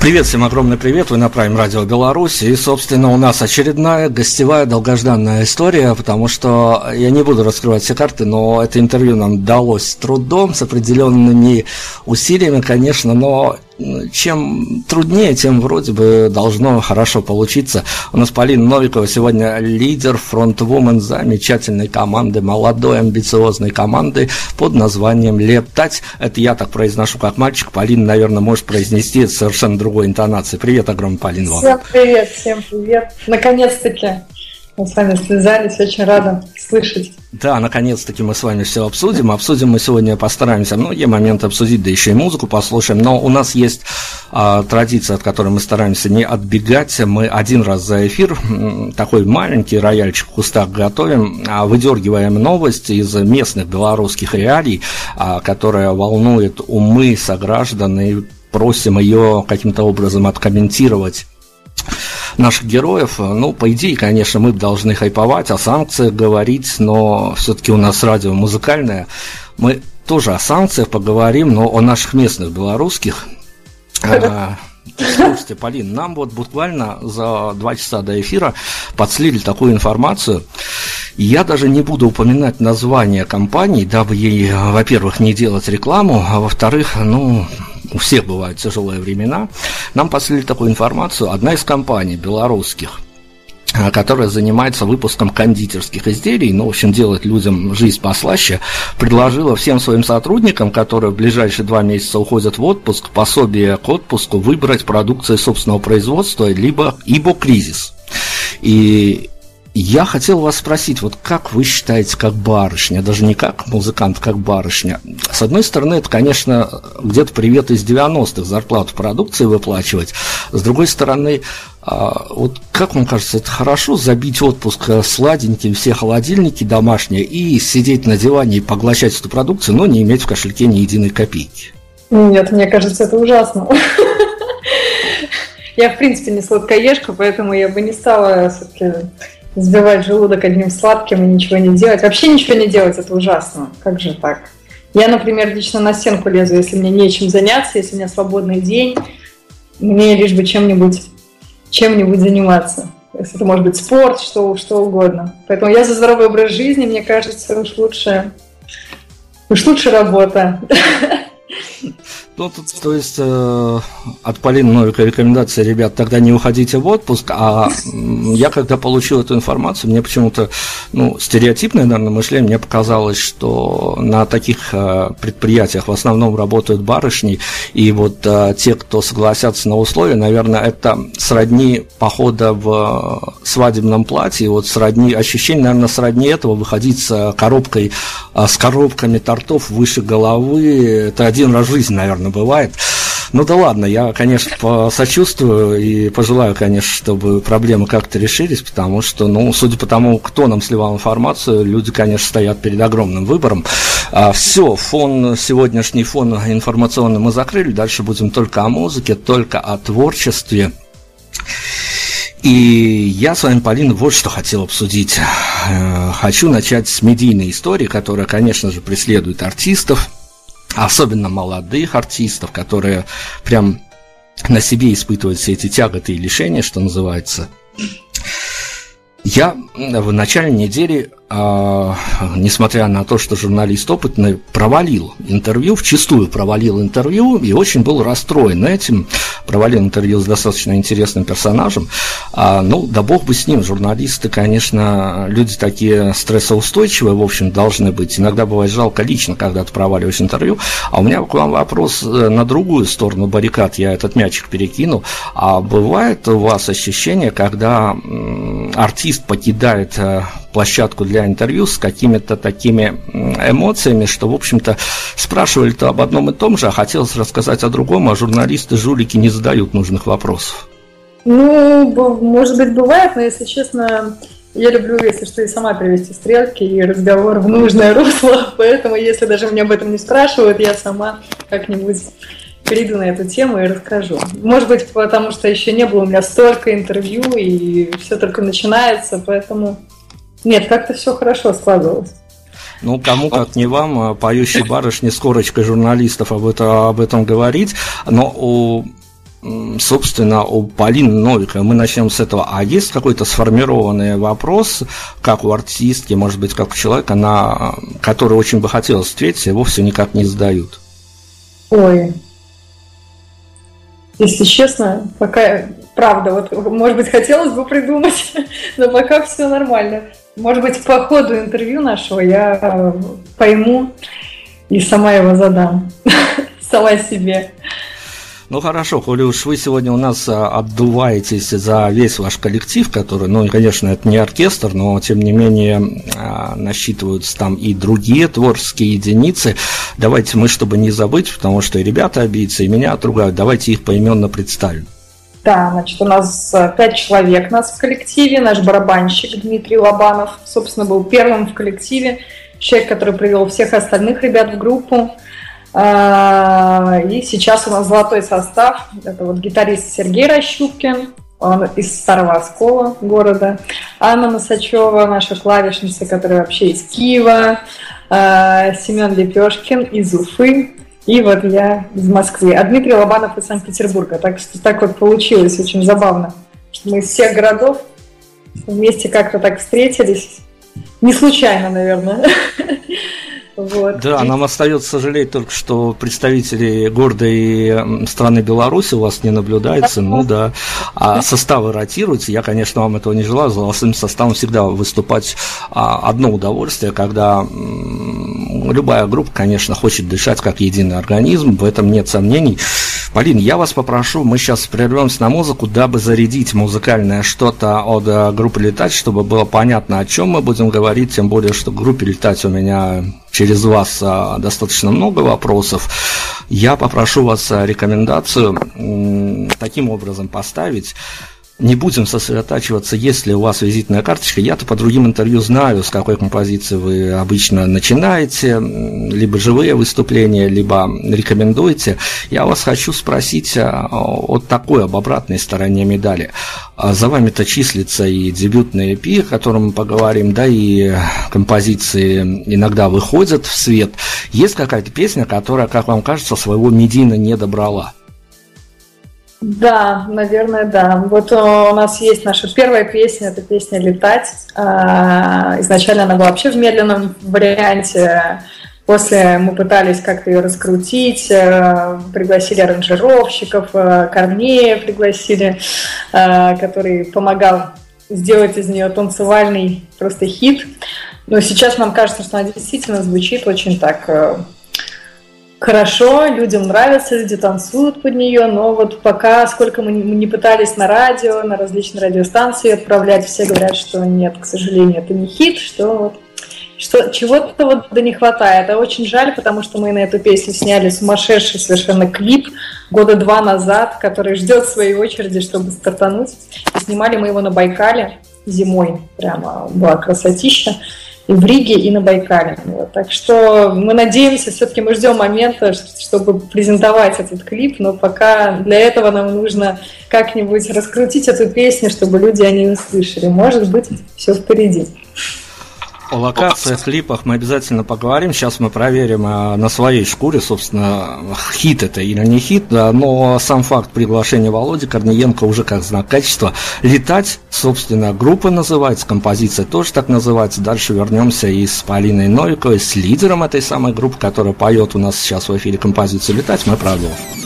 Привет, всем огромный привет, вы на Prime Radio Беларусь, и, собственно, у нас очередная гостевая долгожданная история, потому что я не буду раскрывать все карты, но это интервью нам далось с трудом, с определенными усилиями, конечно, но чем труднее, тем вроде бы должно хорошо получиться. У нас Полина Новикова сегодня лидер, фронтвумен замечательной команды, молодой, амбициозной команды под названием «Лептать». Это я так произношу, как мальчик. Полина, наверное, может произнести совершенно другой интонацией. Привет, огромный Полина. Всем привет, всем привет. Наконец-таки мы с вами связались, очень рада слышать. Да, наконец-таки мы с вами все обсудим. Обсудим мы сегодня, постараемся многие моменты обсудить, да еще и музыку послушаем. Но у нас есть а, традиция, от которой мы стараемся не отбегать. Мы один раз за эфир такой маленький рояльчик в кустах готовим, а, выдергиваем новость из местных белорусских реалий, а, которая волнует умы сограждан, и просим ее каким-то образом откомментировать наших героев. Ну, по идее, конечно, мы должны хайповать, о санкциях говорить, но все-таки у нас радио музыкальное. Мы тоже о санкциях поговорим, но о наших местных белорусских. А, слушайте, Полин, нам вот буквально за два часа до эфира подслили такую информацию. Я даже не буду упоминать название компании, дабы ей, во-первых, не делать рекламу, а во-вторых, ну, у всех бывают тяжелые времена, нам послали такую информацию, одна из компаний белорусских, а, которая занимается выпуском кондитерских изделий, ну, в общем, делает людям жизнь послаще, предложила всем своим сотрудникам, которые в ближайшие два месяца уходят в отпуск, пособие к отпуску выбрать продукцию собственного производства, либо ибо кризис. И я хотел вас спросить, вот как вы считаете, как барышня, даже не как музыкант, как барышня? С одной стороны, это, конечно, где-то привет из 90-х, зарплату продукции выплачивать. С другой стороны, а, вот как вам кажется, это хорошо забить отпуск сладеньким, все холодильники домашние и сидеть на диване и поглощать эту продукцию, но не иметь в кошельке ни единой копейки? Нет, мне кажется, это ужасно. Я, в принципе, не сладкоежка, поэтому я бы не стала все-таки сбивать желудок одним сладким и ничего не делать. Вообще ничего не делать, это ужасно. Как же так? Я, например, лично на стенку лезу, если мне нечем заняться, если у меня свободный день, мне лишь бы чем-нибудь чем-нибудь заниматься. Если это может быть спорт, что, что угодно. Поэтому я за здоровый образ жизни, мне кажется, уж лучше, уж лучше работа. Ну, тут, то есть, э, от Полины Новика рекомендация, ребят, тогда не уходите в отпуск, а я, когда получил эту информацию, мне почему-то, ну, стереотипное, наверное, мышление, мне показалось, что на таких э, предприятиях в основном работают барышни, и вот э, те, кто согласятся на условия, наверное, это сродни похода в свадебном платье, вот сродни, ощущение, наверное, сродни этого, выходить с коробкой, э, с коробками тортов выше головы, это один раз в жизни, наверное, наверное, бывает. Ну да ладно, я, конечно, сочувствую и пожелаю, конечно, чтобы проблемы как-то решились, потому что, ну, судя по тому, кто нам сливал информацию, люди, конечно, стоят перед огромным выбором. А, все, фон, сегодняшний фон информационный мы закрыли, дальше будем только о музыке, только о творчестве. И я с вами, Полина, вот что хотел обсудить. Э, хочу начать с медийной истории, которая, конечно же, преследует артистов – особенно молодых артистов, которые прям на себе испытывают все эти тяготы и лишения, что называется. Я в начале недели а, несмотря на то, что журналист опытный, провалил интервью, вчастую провалил интервью и очень был расстроен этим. Провалил интервью с достаточно интересным персонажем. А, ну, да бог бы с ним, журналисты, конечно, люди такие стрессоустойчивые, в общем, должны быть. Иногда бывает жалко лично, когда ты проваливаешь интервью. А у меня к вам вопрос э, на другую сторону баррикад, я этот мячик перекину. А бывает у вас ощущение, когда артист покидает э, площадку для интервью с какими-то такими эмоциями, что, в общем-то, спрашивали-то об одном и том же, а хотелось рассказать о другом, а журналисты-жулики не задают нужных вопросов. Ну, может быть, бывает, но, если честно, я люблю, если что, и сама привести стрелки и разговор в нужное русло, поэтому если даже меня об этом не спрашивают, я сама как-нибудь перейду на эту тему и расскажу. Может быть, потому что еще не было у меня столько интервью, и все только начинается, поэтому... Нет, как-то все хорошо складывалось. Ну, кому как не вам, а, поющей барышни с корочкой журналистов об, это, об этом говорить, но у собственно, у Полины Новиковой. Мы начнем с этого. А есть какой-то сформированный вопрос, как у артистки, может быть, как у человека, на, который очень бы хотелось встретить, и вовсе никак не задают? Ой, если честно, пока, правда, вот, может быть, хотелось бы придумать, но пока все нормально. Может быть, по ходу интервью нашего я пойму и сама его задам, сама себе. Ну хорошо, коли уж вы сегодня у нас а, отдуваетесь за весь ваш коллектив, который, ну, конечно, это не оркестр, но тем не менее а, насчитываются там и другие творческие единицы. Давайте мы, чтобы не забыть, потому что и ребята обидятся, и меня отругают, давайте их поименно представим. Да, значит, у нас а, пять человек нас в коллективе. Наш барабанщик Дмитрий Лобанов, собственно, был первым в коллективе. Человек, который привел всех остальных ребят в группу. А, и сейчас у нас золотой состав. Это вот гитарист Сергей Рощупкин, он из Старого Оскола города. Анна Носачева, наша клавишница, которая вообще из Киева. А, Семен Лепешкин из Уфы. И вот я из Москвы. А Дмитрий Лобанов из Санкт-Петербурга. Так что так вот получилось, очень забавно. Что мы из всех городов вместе как-то так встретились. Не случайно, наверное. Вот. Да, нам остается сожалеть только, что представителей гордой страны Беларусь у вас не наблюдается. Ну да. А составы ротируются. Я, конечно, вам этого не желаю. За голосовым составом всегда выступать а, одно удовольствие, когда любая группа, конечно, хочет дышать как единый организм. В этом нет сомнений. Полин, я вас попрошу, мы сейчас прервемся на музыку, дабы зарядить музыкальное что-то от э, группы «Летать», чтобы было понятно, о чем мы будем говорить, тем более, что группе «Летать» у меня через вас а, достаточно много вопросов. Я попрошу вас а, рекомендацию таким образом поставить не будем сосредотачиваться, есть ли у вас визитная карточка. Я-то по другим интервью знаю, с какой композиции вы обычно начинаете, либо живые выступления, либо рекомендуете. Я вас хочу спросить о такой, об обратной стороне медали. А за вами-то числится и дебютный EP, о котором мы поговорим, да, и композиции иногда выходят в свет. Есть какая-то песня, которая, как вам кажется, своего медийно не добрала? Да, наверное, да. Вот э, у нас есть наша первая песня, это песня «Летать». А, изначально она была вообще в медленном варианте. После мы пытались как-то ее раскрутить, э, пригласили аранжировщиков, э, Корнея пригласили, который помогал сделать из нее танцевальный просто хит. Но сейчас нам кажется, что она действительно звучит очень так хорошо, людям нравится, люди танцуют под нее, но вот пока, сколько мы не пытались на радио, на различные радиостанции отправлять, все говорят, что нет, к сожалению, это не хит, что вот что чего-то вот да не хватает. Это очень жаль, потому что мы на эту песню сняли сумасшедший совершенно клип года два назад, который ждет своей очереди, чтобы стартануть. И снимали мы его на Байкале зимой. Прямо была красотища и в Риге, и на Байкале. Вот. Так что мы надеемся, все-таки мы ждем момента, чтобы презентовать этот клип, но пока для этого нам нужно как-нибудь раскрутить эту песню, чтобы люди о ней услышали. Может быть, все впереди. О локациях, клипах мы обязательно поговорим. Сейчас мы проверим а, на своей шкуре, собственно, хит это или не хит, да, но сам факт приглашения Володи Корниенко уже как знак качества. Летать, собственно, группа называется, композиция тоже так называется. Дальше вернемся и с Полиной Новиковой, с лидером этой самой группы, которая поет у нас сейчас в эфире композицию «Летать», мы продолжим.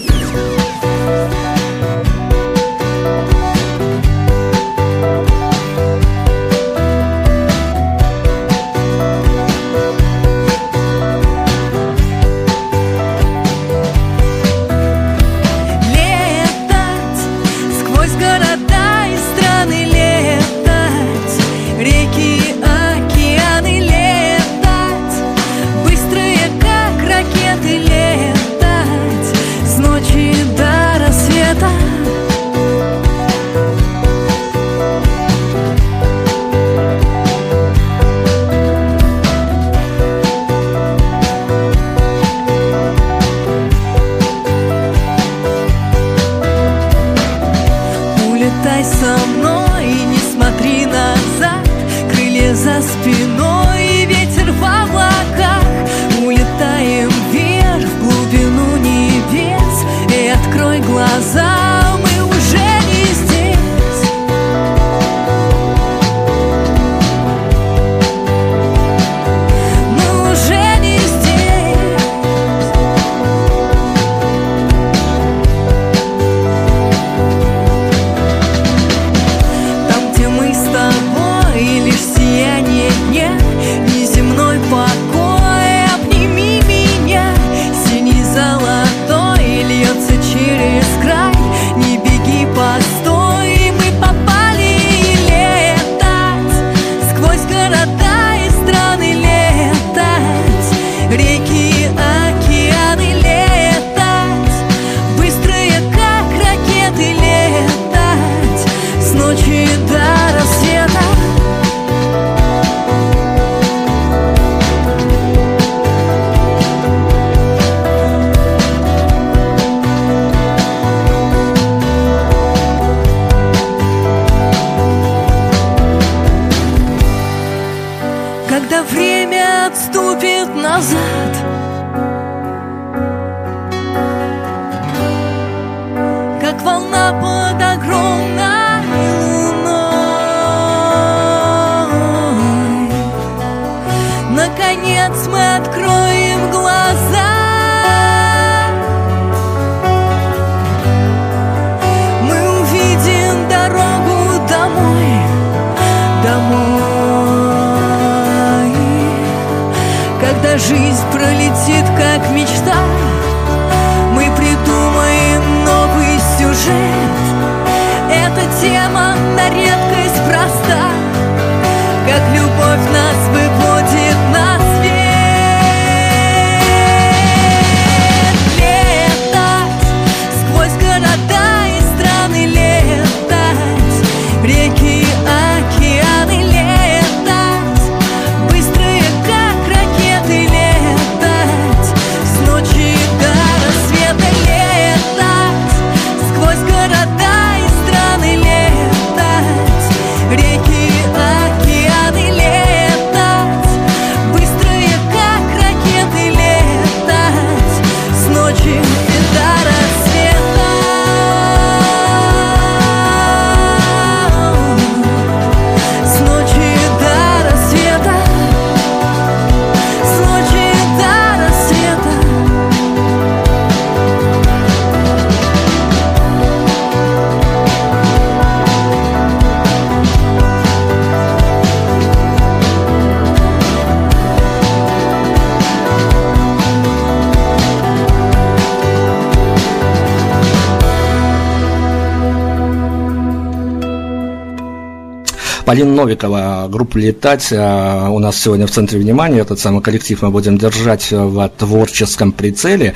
Полина Новикова, группа «Летать» а, у нас сегодня в центре внимания. Этот самый коллектив мы будем держать в творческом прицеле.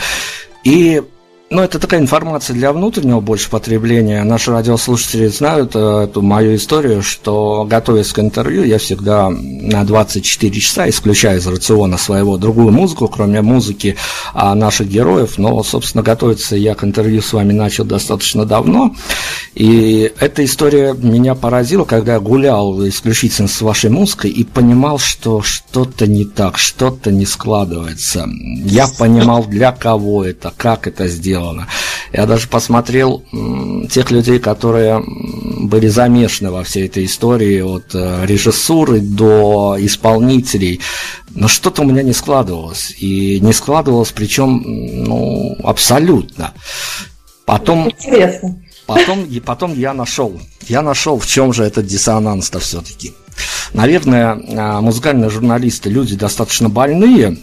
И ну, это такая информация для внутреннего больше потребления. Наши радиослушатели знают э, эту мою историю, что, готовясь к интервью, я всегда на 24 часа исключаю из рациона своего другую музыку, кроме музыки а наших героев. Но, собственно, готовиться я к интервью с вами начал достаточно давно. И эта история меня поразила, когда я гулял исключительно с вашей музыкой и понимал, что что-то не так, что-то не складывается. Я понимал, для кого это, как это сделано. Я даже посмотрел тех людей, которые были замешаны во всей этой истории, от э, режиссуры до исполнителей. Но что-то у меня не складывалось. И не складывалось, причем, ну, абсолютно. Потом... Интересно. Потом, и потом я нашел. Я нашел, в чем же этот диссонанс-то все-таки. Наверное, а, музыкальные журналисты люди достаточно больные,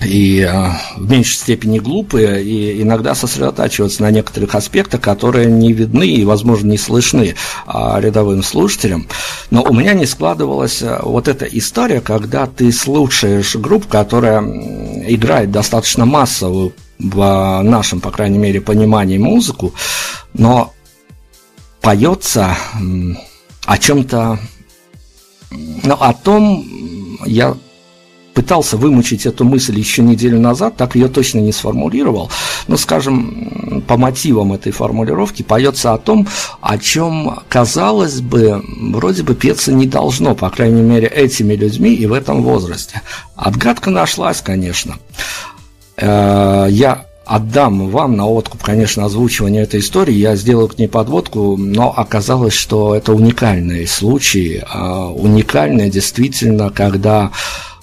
и э, в меньшей степени глупые, и иногда сосредотачиваться на некоторых аспектах, которые не видны и, возможно, не слышны э, рядовым слушателям. Но у меня не складывалась вот эта история, когда ты слушаешь группу, которая играет достаточно массовую в нашем, по крайней мере, понимании музыку, но поется о чем-то, ну, о том, я пытался вымучить эту мысль еще неделю назад, так ее точно не сформулировал. Но, скажем, по мотивам этой формулировки поется о том, о чем, казалось бы, вроде бы петься не должно, по крайней мере, этими людьми и в этом возрасте. Отгадка нашлась, конечно. Э, я отдам вам на откуп, конечно, озвучивание этой истории. Я сделаю к ней подводку, но оказалось, что это уникальный случай. Э, уникальный действительно, когда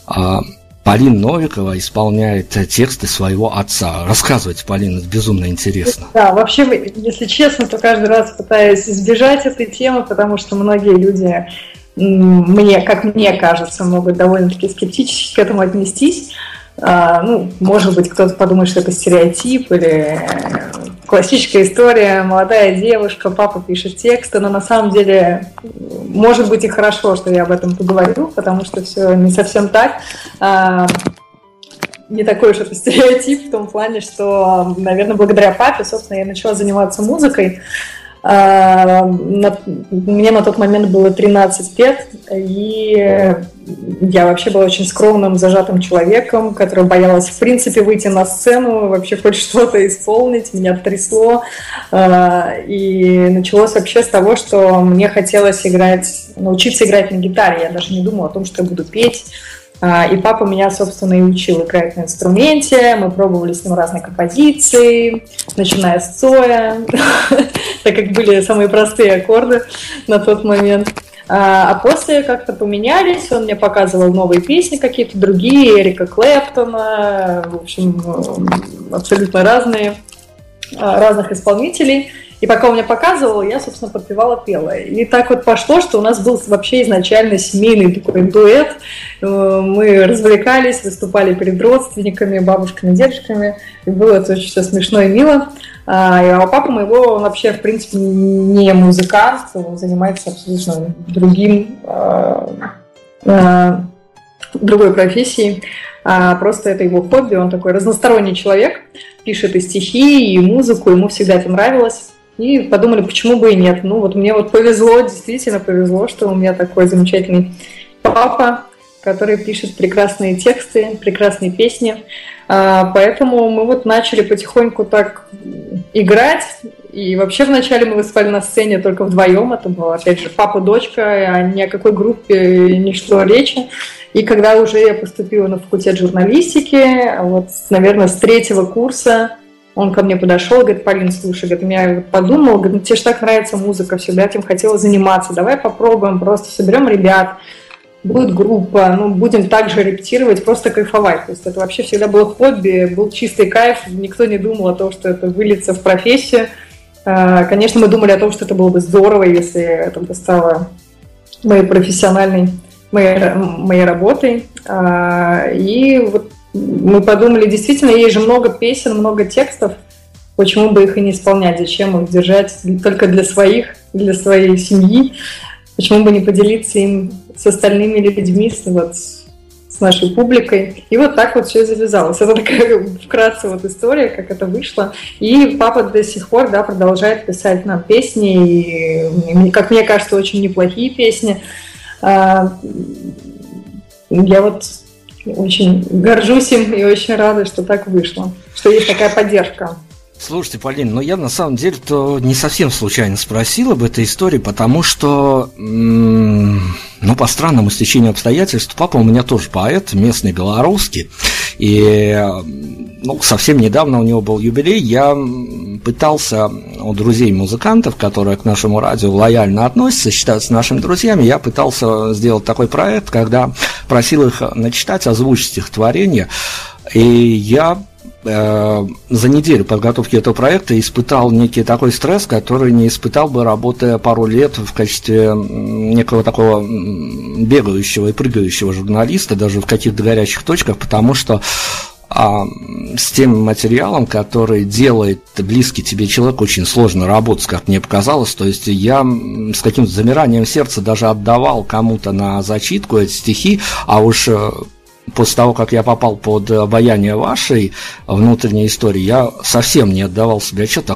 а Полина Новикова исполняет тексты своего отца. Рассказывайте, Полина, это безумно интересно. Да, вообще, если честно, то каждый раз пытаюсь избежать этой темы, потому что многие люди, мне, как мне кажется, могут довольно-таки скептически к этому отнестись. А, ну, может быть, кто-то подумает, что это стереотип или классическая история, молодая девушка, папа пишет тексты, но на самом деле может быть и хорошо, что я об этом поговорю, потому что все не совсем так. А, не такой уж это стереотип в том плане, что, наверное, благодаря папе, собственно, я начала заниматься музыкой. А, мне на тот момент было 13 лет, и я вообще была очень скромным, зажатым человеком, который боялась, в принципе, выйти на сцену, вообще хоть что-то исполнить, меня трясло. А, и началось вообще с того, что мне хотелось играть, научиться играть на гитаре. Я даже не думала о том, что я буду петь. А, и папа меня, собственно, и учил играть на инструменте. Мы пробовали с ним разные композиции, начиная с Цоя, так как были самые простые аккорды на тот момент. А, а после как-то поменялись, он мне показывал новые песни какие-то другие, Эрика Клэптона, в общем, абсолютно разные, а, разных исполнителей. И пока он мне показывал, я, собственно, подпевала, пела. И так вот пошло, что у нас был вообще изначально семейный такой дуэт. Э, мы развлекались, выступали перед родственниками, бабушками, дедушками. И было это очень все смешно и мило. А, а папа моего, он вообще, в принципе, не музыкант, он занимается абсолютно другим, а, а, другой профессией. А просто это его хобби, он такой разносторонний человек, пишет и стихи, и музыку, ему всегда это нравилось. И подумали, почему бы и нет. Ну вот мне вот повезло, действительно повезло, что у меня такой замечательный папа, который пишет прекрасные тексты, прекрасные песни. А, поэтому мы вот начали потихоньку так играть. И вообще вначале мы выступали на сцене только вдвоем. Это было, опять же, папа, дочка, а ни о какой группе не шло речи. И когда уже я поступила на факультет журналистики, вот, наверное, с третьего курса он ко мне подошел, говорит, Полин, слушай, говорит, я подумал, говорит, ну, тебе же так нравится музыка, всегда этим хотела заниматься, давай попробуем, просто соберем ребят, будет группа, ну, будем также репетировать, просто кайфовать. То есть это вообще всегда было хобби, был чистый кайф, никто не думал о том, что это выльется в профессию. А, конечно, мы думали о том, что это было бы здорово, если это бы стало моей профессиональной, моей, моей работой. А, и вот мы подумали, действительно, есть же много песен, много текстов, почему бы их и не исполнять, зачем их держать только для своих, для своей семьи, почему бы не поделиться им с остальными людьми, с, вот, с нашей публикой. И вот так вот все завязалось. Это такая вкратце вот история, как это вышло. И папа до сих пор да, продолжает писать нам песни, и, как мне кажется, очень неплохие песни. А, я вот очень горжусь им и очень рада, что так вышло, что есть такая поддержка. Слушайте, Полин, ну я на самом деле-то не совсем случайно спросил об этой истории, потому что, ну, по странному стечению обстоятельств, папа у меня тоже поэт, местный белорусский, и ну, совсем недавно у него был юбилей, я пытался у друзей-музыкантов, которые к нашему радио лояльно относятся, считаются нашими друзьями, я пытался сделать такой проект, когда просил их начитать, озвучить стихотворение, и я э, за неделю подготовки этого проекта испытал некий такой стресс, который не испытал бы, работая пару лет в качестве некого такого бегающего и прыгающего журналиста, даже в каких-то горячих точках, потому что а с тем материалом, который делает близкий тебе человек, очень сложно работать, как мне показалось. То есть я с каким-то замиранием сердца даже отдавал кому-то на зачитку эти стихи, а уж э, после того, как я попал под обаяние вашей внутренней истории, я совсем не отдавал себе отчет,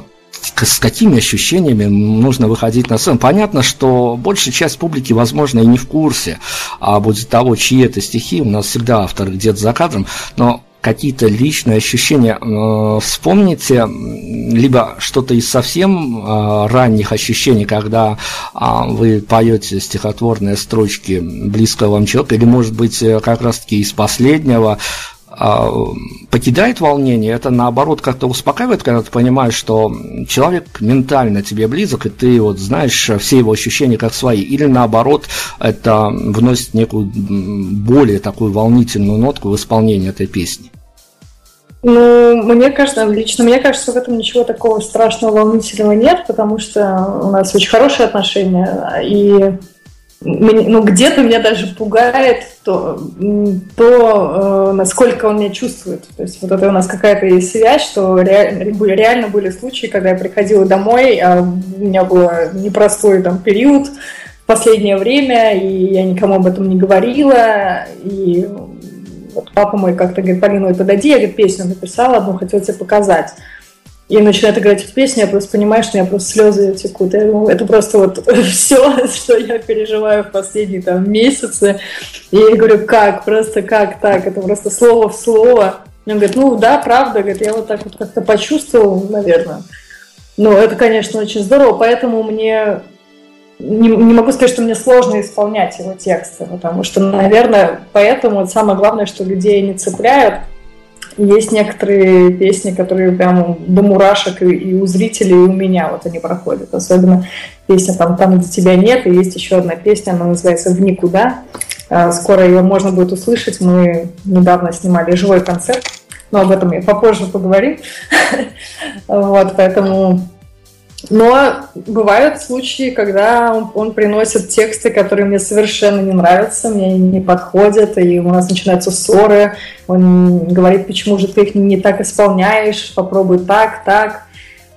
с какими ощущениями нужно выходить на сцену. Понятно, что большая часть публики, возможно, и не в курсе а будет того, чьи это стихи. У нас всегда автор где-то за кадром, но какие-то личные ощущения э, вспомните, либо что-то из совсем э, ранних ощущений, когда э, вы поете стихотворные строчки близкого вам человека, или, может быть, э, как раз-таки из последнего, а, покидает волнение, это наоборот как-то успокаивает, когда ты понимаешь, что человек ментально тебе близок, и ты вот знаешь все его ощущения как свои, или наоборот, это вносит некую более такую волнительную нотку в исполнение этой песни. Ну, мне кажется, лично мне кажется, в этом ничего такого страшного, волнительного нет, потому что у нас очень хорошие отношения, и ну, где-то меня даже пугает то, то э, насколько он меня чувствует. То есть вот это у нас какая-то связь, что реально, реально были случаи, когда я приходила домой, а у меня был непростой там период в последнее время, и я никому об этом не говорила, и вот папа мой как-то говорит, Полина, ой, подойди, я говорит, песню написала, одну хотел тебе показать и начинает играть в песню, я просто понимаю, что у меня просто слезы текут. Я, ну, это просто вот все, что я переживаю в последние там месяцы. И я говорю, как, просто как так? Это просто слово в слово. И он говорит, ну да, правда, говорит, я вот так вот как-то почувствовал, наверное. Ну, это, конечно, очень здорово, поэтому мне не, не могу сказать, что мне сложно исполнять его тексты, потому что, наверное, поэтому самое главное, что людей не цепляют – есть некоторые песни, которые прям до мурашек и, и у зрителей, и у меня вот они проходят. Особенно песня там «Там, где тебя нет», и есть еще одна песня, она называется «В никуда». А, скоро ее можно будет услышать. Мы недавно снимали живой концерт, но об этом я попозже поговорим. Вот, поэтому но бывают случаи, когда он, он приносит тексты, которые мне совершенно не нравятся, мне не подходят, и у нас начинаются ссоры. Он говорит, почему же ты их не так исполняешь, попробуй так, так.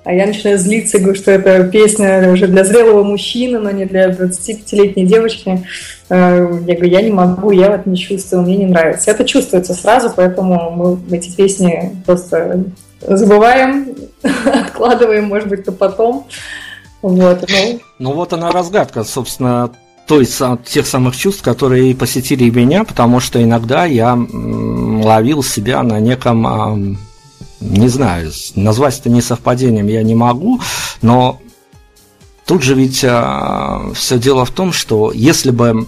А я начинаю злиться и говорю, что это песня уже для зрелого мужчины, но не для 25-летней девочки. Э, я говорю, я не могу, я вот не чувствую, мне не нравится. Это чувствуется сразу, поэтому мы эти песни просто забываем, откладываем, может быть, то потом. Вот, ну. ну вот она разгадка, собственно, той, тех самых чувств, которые посетили меня, потому что иногда я ловил себя на неком, не знаю, назвать это не совпадением я не могу, но тут же ведь а, все дело в том, что если бы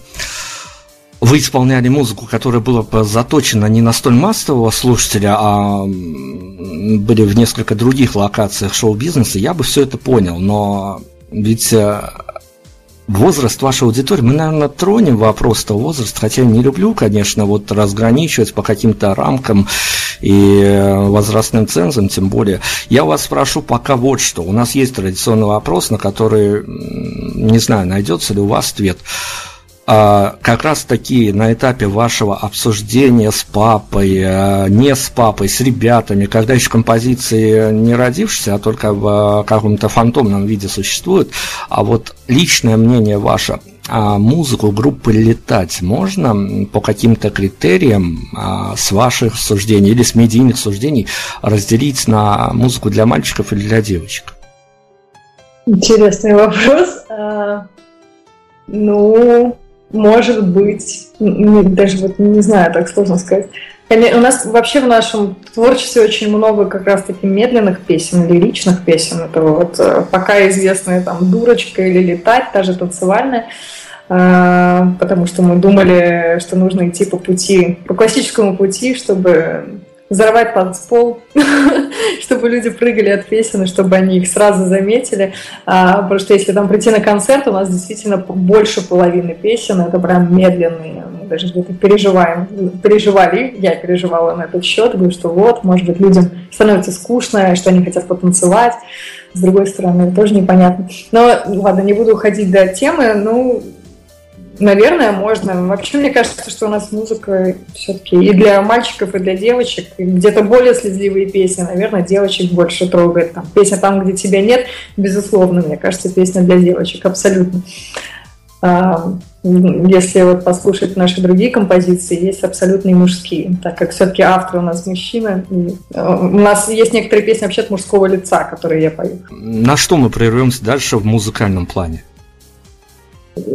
вы исполняли музыку, которая была заточена не на столь массового слушателя, а были в несколько других локациях шоу-бизнеса, я бы все это понял. Но ведь э, возраст вашей аудитории, мы, наверное, тронем вопрос того возраста, хотя я не люблю, конечно, вот разграничивать по каким-то рамкам и э, возрастным цензам, тем более. Я вас спрошу пока вот что. У нас есть традиционный вопрос, на который, не знаю, найдется ли у вас ответ. А, как раз таки на этапе вашего обсуждения с папой, а, не с папой, с ребятами, когда еще композиции не родившиеся, а только в а, каком-то фантомном виде существуют, а вот личное мнение ваше, а музыку группы «Летать» можно по каким-то критериям а, с ваших суждений или с медийных суждений разделить на музыку для мальчиков или для девочек? Интересный вопрос. А, ну, может быть, даже вот не знаю, так сложно сказать. У нас вообще в нашем творчестве очень много как раз-таки медленных песен, лиричных песен. Это вот э, пока известная там «Дурочка» или «Летать», та же танцевальная. А, потому что мы думали, что нужно идти по пути, по классическому пути, чтобы взорвать танцпол, чтобы люди прыгали от песен, и чтобы они их сразу заметили. А, потому что если там прийти на концерт, у нас действительно больше половины песен, это прям медленные. Мы даже где-то переживаем, переживали, я переживала на этот счет, говорю, что вот, может быть, людям становится скучно, что они хотят потанцевать. С другой стороны, тоже непонятно. Но ладно, не буду уходить до темы. Ну, Наверное, можно. Вообще, мне кажется, что у нас музыка все-таки и для мальчиков, и для девочек. Где-то более слезливые песни, наверное, девочек больше трогает. Там, песня «Там, где тебя нет», безусловно, мне кажется, песня для девочек, абсолютно. А, если вот послушать наши другие композиции, есть абсолютно мужские, так как все-таки автор у нас мужчина. И э, у нас есть некоторые песни вообще от мужского лица, которые я пою. На что мы прервемся дальше в музыкальном плане?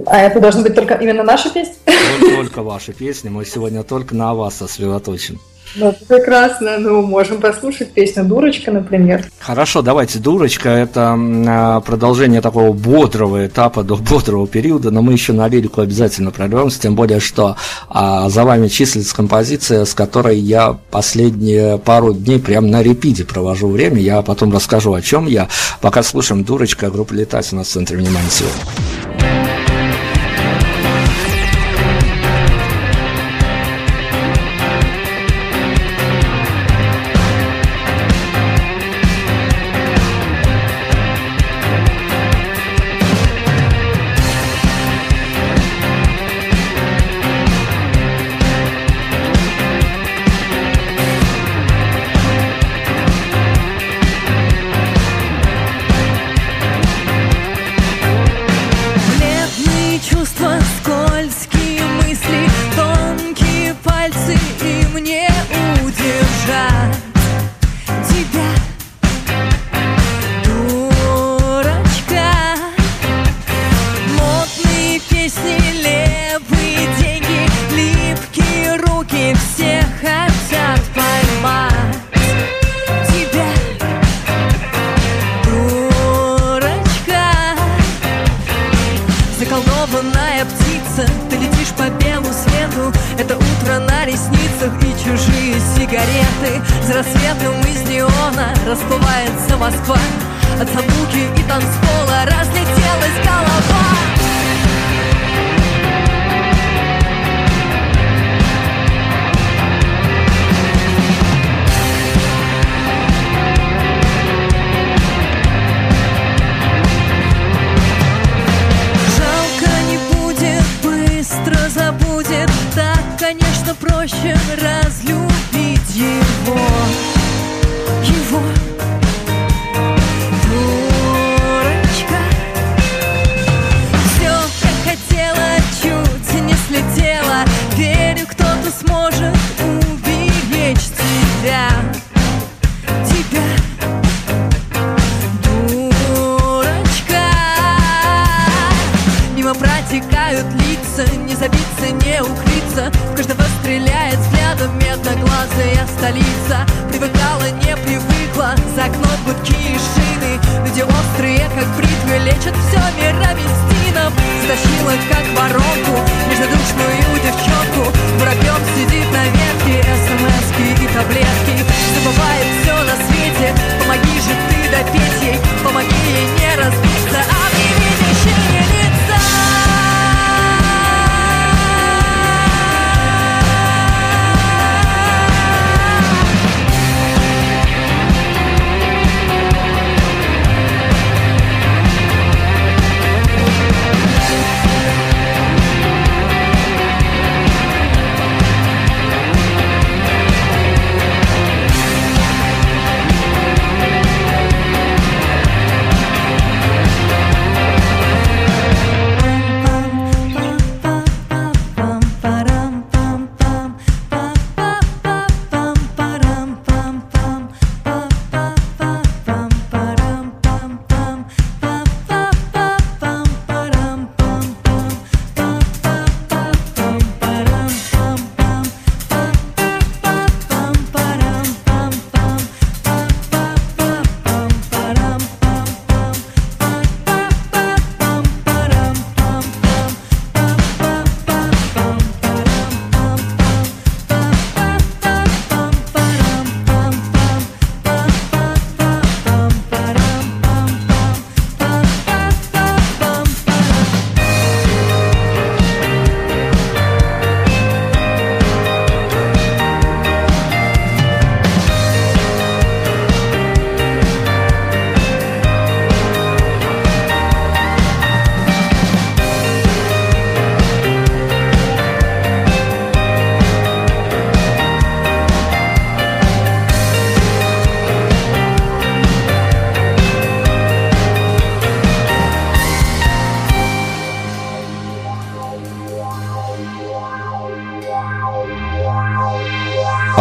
А это должны быть только именно наши песни? Только, только ваши песни. Мы сегодня только на вас сосредоточены. Ну, прекрасно. Ну, можем послушать песню «Дурочка», например. Хорошо, давайте. «Дурочка» — это а, продолжение такого бодрого этапа до бодрого периода, но мы еще на лирику обязательно прорвемся, тем более, что а, за вами числится композиция, с которой я последние пару дней прям на репиде провожу время. Я потом расскажу, о чем я. Пока слушаем «Дурочка», группа «Летать» у нас в центре внимания сегодня.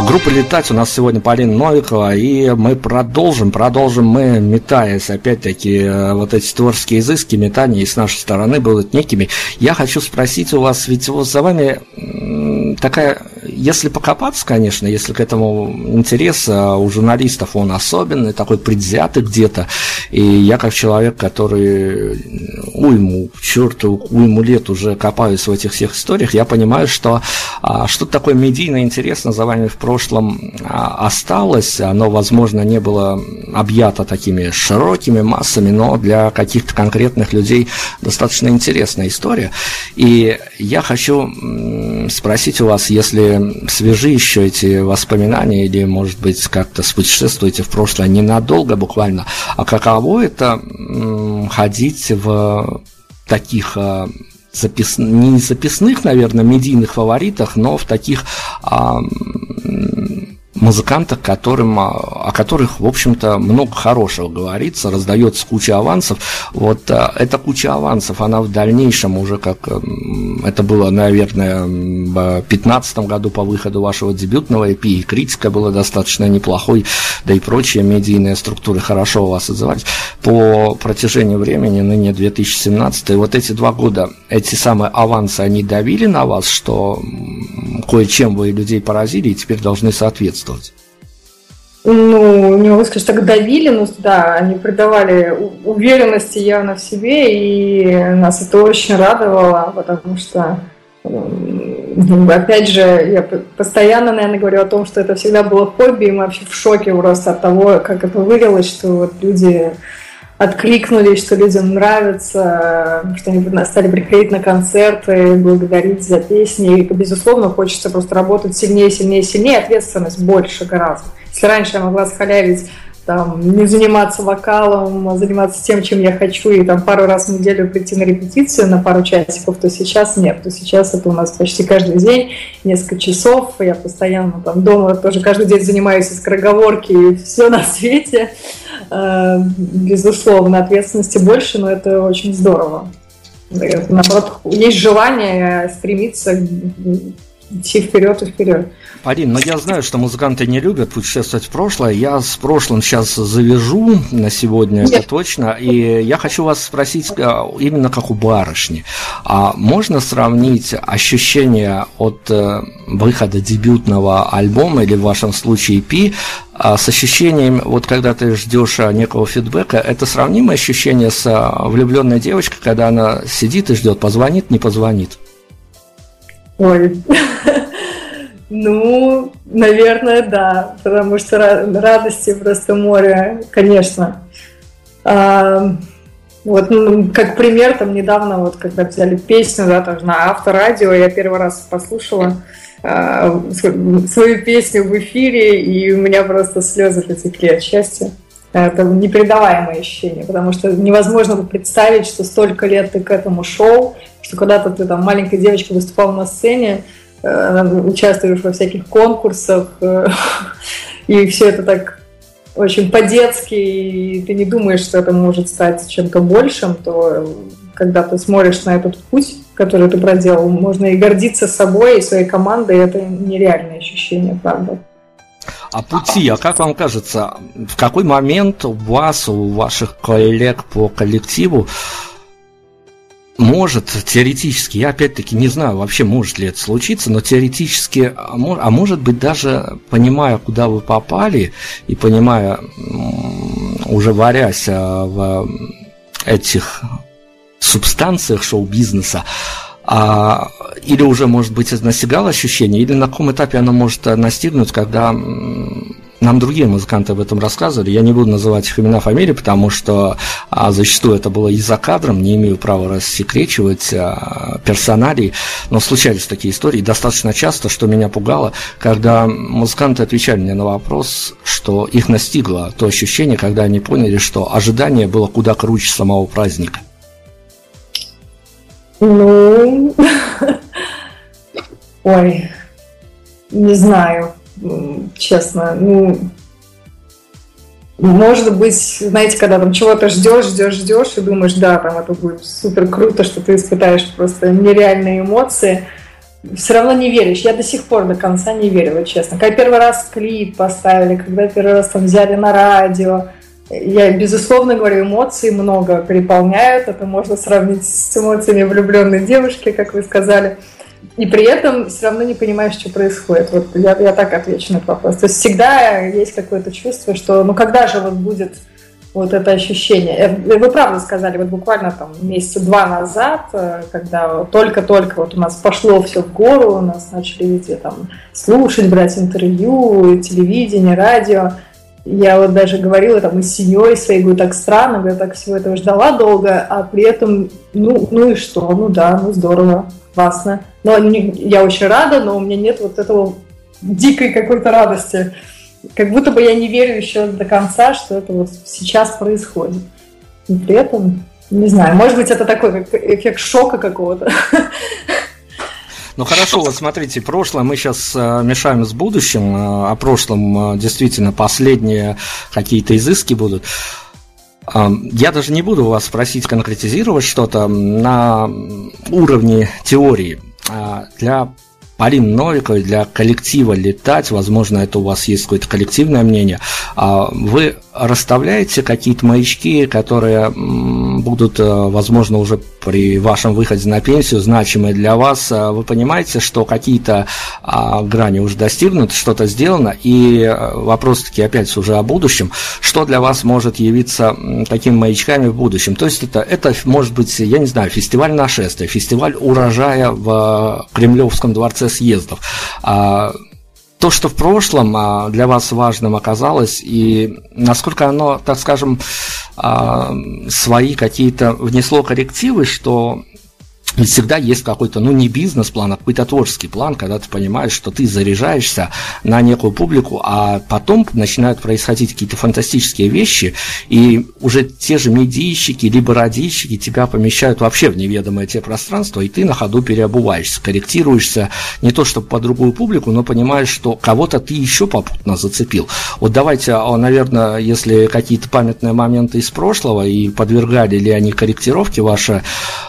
Группа «Летать» у нас сегодня Полина Новикова, и мы продолжим, продолжим мы, метаясь, опять-таки, э, вот эти творческие изыски, метания и с нашей стороны будут некими. Я хочу спросить у вас, ведь вот за вами такая, если покопаться, конечно, если к этому интерес а у журналистов, он особенный, такой предвзятый где-то, и я как человек, который уйму, черту, уйму лет уже копаюсь в этих всех историях, я понимаю, что а, что-то такое медийно интересно за вами в прошлом а, осталось, оно, возможно, не было объято такими широкими массами, но для каких-то конкретных людей достаточно интересная история. И я хочу спросить у вас, если свежи еще эти воспоминания, или, может быть, как-то спутешествуете в прошлое ненадолго буквально, а каково это ходить в таких а, запис... не записных, наверное, медийных фаворитах, но в таких музыкантах, которым, а, о которых, в общем-то, много хорошего говорится, раздается куча авансов. Вот а, эта куча авансов, она в дальнейшем уже как это было, наверное, в 2015 году по выходу вашего дебютного EP, и критика была достаточно неплохой, да и прочие медийные структуры хорошо у вас отзывались. По протяжению времени, ныне 2017, вот эти два года, эти самые авансы, они давили на вас, что кое-чем вы людей поразили и теперь должны соответствовать? Чувствовать? Ну, не могу сказать, так давили, но да, они придавали уверенности явно в себе, и нас это очень радовало, потому что, опять же, я постоянно, наверное, говорю о том, что это всегда было хобби, и мы вообще в шоке просто от того, как это вылилось, что вот люди откликнулись, что людям нравится, что они стали приходить на концерты, благодарить за песни. И, безусловно, хочется просто работать сильнее, сильнее, сильнее, ответственность больше гораздо. Если раньше я могла схалявить там, не заниматься вокалом, а заниматься тем, чем я хочу, и там пару раз в неделю прийти на репетицию на пару часиков, то сейчас нет. То сейчас это у нас почти каждый день, несколько часов. Я постоянно там дома тоже каждый день занимаюсь скороговорки и все на свете. Э, безусловно, ответственности больше, но это очень здорово. Наоборот, есть желание стремиться идти вперед и вперед. Полин, но я знаю, что музыканты не любят путешествовать в прошлое. Я с прошлым сейчас завяжу на сегодня, Нет. это точно. И я хочу вас спросить а, именно как у барышни. А можно сравнить ощущения от э, выхода дебютного альбома или в вашем случае EP а с ощущением, вот когда ты ждешь а, некого фидбэка, это сравнимое ощущение с влюбленной девочкой, когда она сидит и ждет, позвонит, не позвонит? Ой, ну, наверное, да, потому что радости просто море, конечно. А, вот, ну, как пример, там недавно, вот, когда взяли песню, да, там на авторадио, я первый раз послушала а, свою песню в эфире, и у меня просто слезы потекли от счастья. Это непередаваемое ощущение, потому что невозможно представить, что столько лет ты к этому шел, что когда-то ты там маленькая девочка выступала на сцене, Э, участвуешь во всяких конкурсах, э, и все это так очень по-детски, и ты не думаешь, что это может стать чем-то большим, то когда ты смотришь на этот путь, который ты проделал, можно и гордиться собой, и своей командой, это нереальное ощущение, правда. А пути, а как вам кажется, в какой момент у вас, у ваших коллег по коллективу может, теоретически, я опять-таки не знаю вообще, может ли это случиться, но теоретически, а, а может быть даже понимая, куда вы попали, и понимая, уже варясь а, в этих субстанциях шоу-бизнеса, а, или уже, может быть, настигало ощущение, или на каком этапе оно может настигнуть, когда нам другие музыканты об этом рассказывали. Я не буду называть их имена, фамилии, потому что а, зачастую это было и за кадром, не имею права рассекречивать а, персоналей, но случались такие истории достаточно часто, что меня пугало, когда музыканты отвечали мне на вопрос, что их настигло то ощущение, когда они поняли, что ожидание было куда круче самого праздника. Ну, ой, не знаю честно. Ну, может быть, знаете, когда там чего-то ждешь, ждешь, ждешь, и думаешь, да, там это будет супер круто, что ты испытаешь просто нереальные эмоции. все равно не веришь. Я до сих пор до конца не верила, честно. Когда первый раз клип поставили, когда первый раз там взяли на радио, я, безусловно, говорю, эмоций много переполняют. Это можно сравнить с эмоциями влюбленной девушки, как вы сказали. И при этом все равно не понимаешь, что происходит. Вот я, я так отвечу на этот вопрос. То есть всегда есть какое-то чувство, что ну когда же вот будет вот это ощущение. Э, вы правда сказали, вот буквально там месяца два назад, э, когда только-только вот у нас пошло все в гору, у нас начали везде там слушать, брать интервью, телевидение, радио. Я вот даже говорила там и с семьей своей, говорю, так странно, я так всего этого ждала долго, а при этом, ну, ну и что, ну да, ну здорово, классно. Но я очень рада, но у меня нет вот этого дикой какой-то радости. Как будто бы я не верю еще до конца, что это вот сейчас происходит. И при этом, не знаю, может быть, это такой эффект шока какого-то. Ну хорошо, вот смотрите, прошлое мы сейчас э, мешаем с будущим, э, о прошлом э, действительно последние какие-то изыски будут. Я даже не буду вас просить конкретизировать что-то на уровне теории. А для Полины Новиковой, для коллектива «Летать», возможно, это у вас есть какое-то коллективное мнение, а вы расставляете какие-то маячки, которые будут, э, возможно, уже при вашем выходе на пенсию значимые для вас. Э, вы понимаете, что какие-то а, грани уже достигнуты, что-то сделано, и э, вопрос таки опять уже о будущем. Что для вас может явиться такими маячками в будущем? То есть это, это может быть, я не знаю, фестиваль нашествия, фестиваль урожая в Кремлевском дворце съездов. А, то, что в прошлом а, для вас важным оказалось, и насколько оно, так скажем, а, свои какие-то внесло коррективы, что ведь всегда есть какой-то, ну, не бизнес-план, а какой-то творческий план, когда ты понимаешь, что ты заряжаешься на некую публику, а потом начинают происходить какие-то фантастические вещи, и уже те же медийщики, либо радищики тебя помещают вообще в неведомое те пространство, и ты на ходу переобуваешься, корректируешься не то чтобы по другую публику, но понимаешь, что кого-то ты еще попутно зацепил. Вот давайте, а, наверное, если какие-то памятные моменты из прошлого, и подвергали ли они корректировке ваше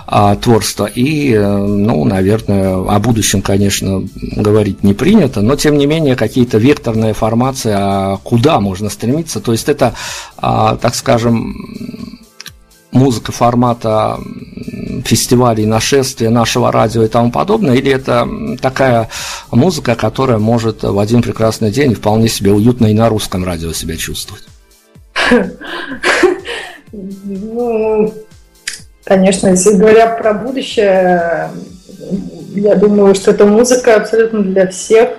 а, творчество, и, э, ну, наверное, о будущем, конечно, говорить не принято, но, тем не менее, какие-то векторные формации, а куда можно стремиться, то есть это, а, так скажем, музыка формата фестивалей, нашествия нашего радио и тому подобное, или это такая музыка, которая может в один прекрасный день вполне себе уютно и на русском радио себя чувствовать? Ну, Конечно, если говоря про будущее, я думаю, что эта музыка абсолютно для всех,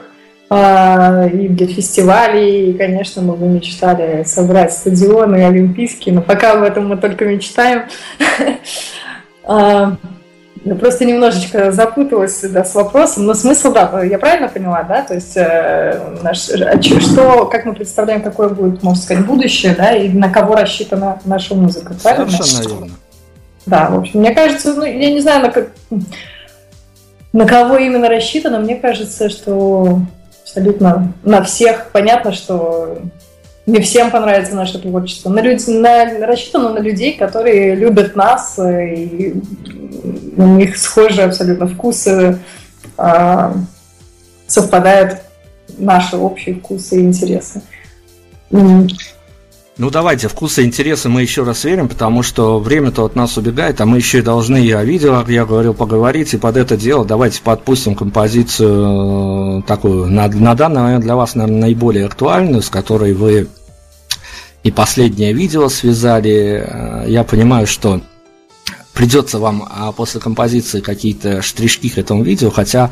а, и для фестивалей, и, конечно, мы бы мечтали собрать стадионы олимпийские, но пока об этом мы только мечтаем. А, просто немножечко запуталась да, с вопросом, но смысл, да, я правильно поняла, да, то есть э, наш, что, как мы представляем, какое будет, можно сказать, будущее, да, и на кого рассчитана наша музыка, правильно? Совершенно верно. Да, в общем, мне кажется, ну, я не знаю, на, как, на кого именно рассчитано, мне кажется, что абсолютно на всех понятно, что не всем понравится наше творчество. На люд... на... Рассчитано на людей, которые любят нас, и у них схожие абсолютно вкусы, а, совпадают наши общие вкусы и интересы. Ну давайте, вкусы и интересы мы еще раз верим, потому что время-то от нас убегает, а мы еще и должны и о видео, я говорил, поговорить, и под это дело давайте подпустим композицию э, такую, на, на данный момент для вас, наверное, наиболее актуальную, с которой вы и последнее видео связали. Э, я понимаю, что придется вам а после композиции какие-то штришки к этому видео, хотя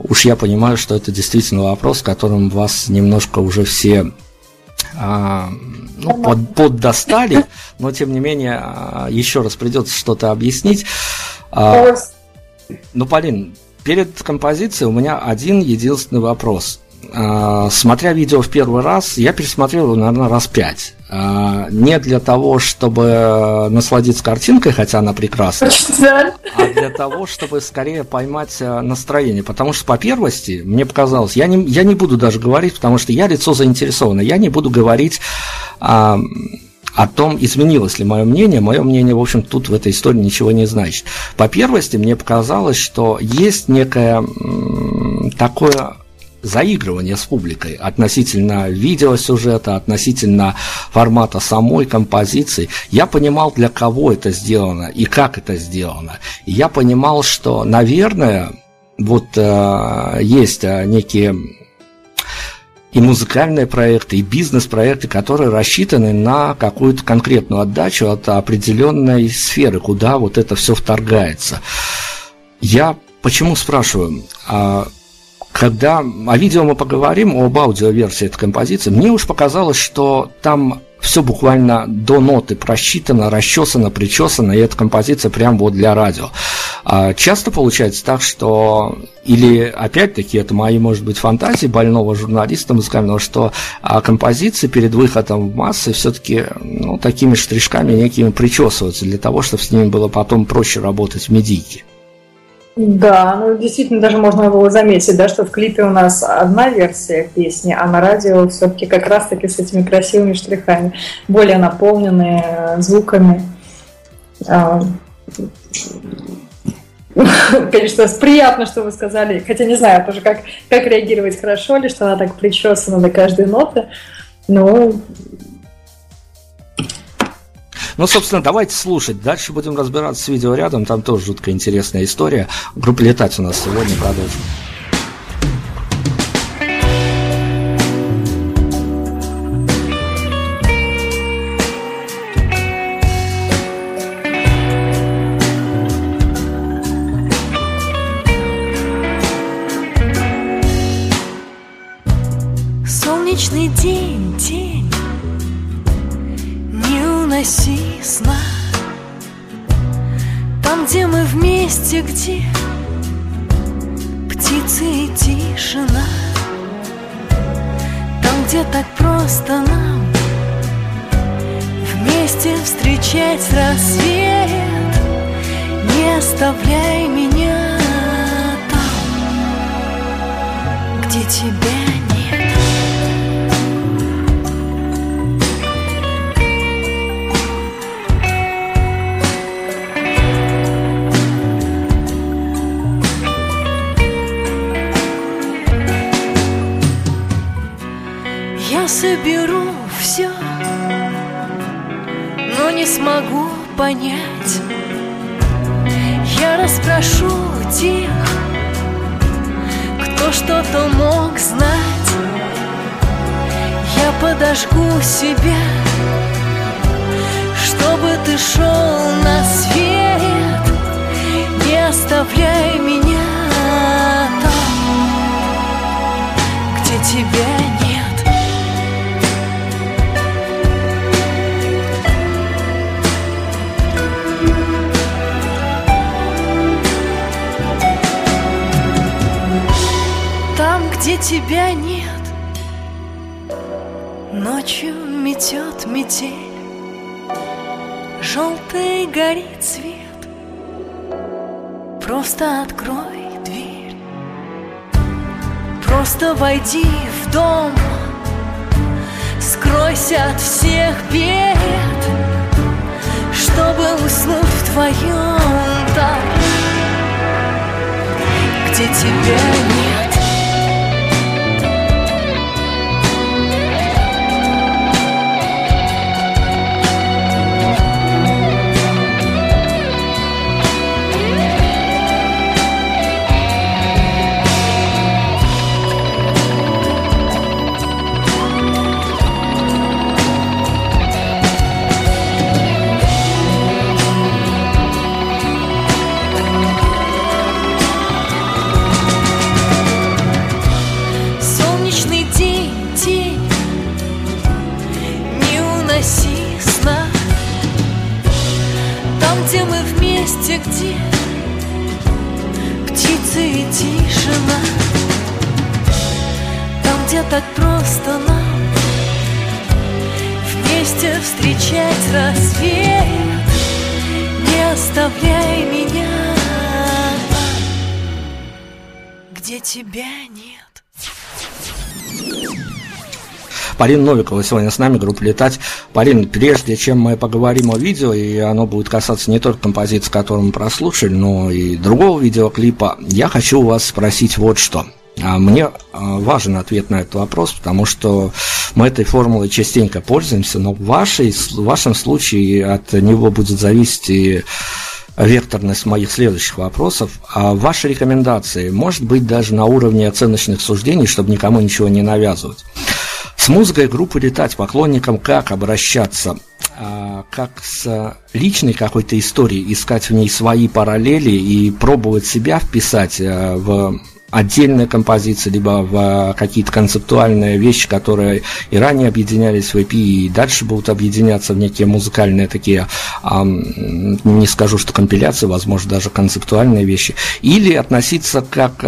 уж я понимаю, что это действительно вопрос, которым вас немножко уже все ну, под, поддостали, но тем не менее а, еще раз придется что-то объяснить. А, ну, Полин, перед композицией у меня один единственный вопрос. А, смотря видео в первый раз, я пересмотрел его, наверное, раз пять. А, не для того, чтобы насладиться картинкой, хотя она прекрасна, а для того, чтобы скорее поймать э, настроение. Потому что по первости, мне показалось, я не, я не буду даже говорить, потому что я лицо заинтересовано, я не буду говорить а, о том, изменилось ли мое мнение. Мое мнение, в общем, тут в этой истории ничего не значит. По первости, мне показалось, что есть некое такое заигрывание с публикой относительно видеосюжета, относительно формата самой композиции. Я понимал, для кого это сделано и как это сделано. Я понимал, что, наверное, вот э, есть э, некие и музыкальные проекты, и бизнес-проекты, которые рассчитаны на какую-то конкретную отдачу от определенной сферы, куда вот это все вторгается. Я почему спрашиваю? А, когда о видео мы поговорим, об аудиоверсии этой композиции, мне уж показалось, что там все буквально до ноты просчитано, расчесано, причесано, и эта композиция прям вот для радио. А часто получается так, что или опять-таки это мои, может быть, фантазии больного журналиста музыкального, что а, композиции перед выходом в массы все-таки ну, такими штришками некими причесываются для того, чтобы с ними было потом проще работать в медийке. Да, ну действительно даже можно было заметить, да, что в клипе у нас одна версия песни, а на радио все-таки как раз-таки с этими красивыми штрихами, более наполненные э, звуками. А, конечно, приятно, что вы сказали, хотя не знаю тоже, как, как реагировать хорошо ли, что она так причесана до каждой ноты, но ну, собственно, давайте слушать. Дальше будем разбираться с видеорядом. Там тоже жуткая интересная история. Группа «Летать» у нас сегодня продолжим. Мы вместе, где птицы и тишина. Там, где так просто нам Вместе встречать рассвет. Не оставляй меня там Где тебя соберу все, но не смогу понять. Я расспрошу тех, кто что-то мог знать. Я подожгу себя, чтобы ты шел на свет. Не оставляй меня там, где тебя нет. Где тебя нет. Ночью метет метель. Желтый горит свет. Просто открой дверь. Просто войди в дом. Скройся от всех бед. Чтобы уснуть в твоем там Где тебя нет место нам Вместе встречать рассвет Не оставляй меня. Где тебя нет? Полина Новикова сегодня с нами, группа «Летать». Полин, прежде чем мы поговорим о видео, и оно будет касаться не только композиции, которую мы прослушали, но и другого видеоклипа, я хочу у вас спросить вот что – а мне а, важен ответ на этот вопрос, потому что мы этой формулой частенько пользуемся, но в, вашей, в вашем случае от него будет зависеть и векторность моих следующих вопросов. А ваши рекомендации, может быть, даже на уровне оценочных суждений, чтобы никому ничего не навязывать. С музыкой группы «Летать» поклонникам как обращаться? А, как с личной какой-то историей, искать в ней свои параллели и пробовать себя вписать в отдельные композиции, либо в какие-то концептуальные вещи, которые и ранее объединялись в EP, и дальше будут объединяться в некие музыкальные такие, не скажу, что компиляции, возможно, даже концептуальные вещи, или относиться как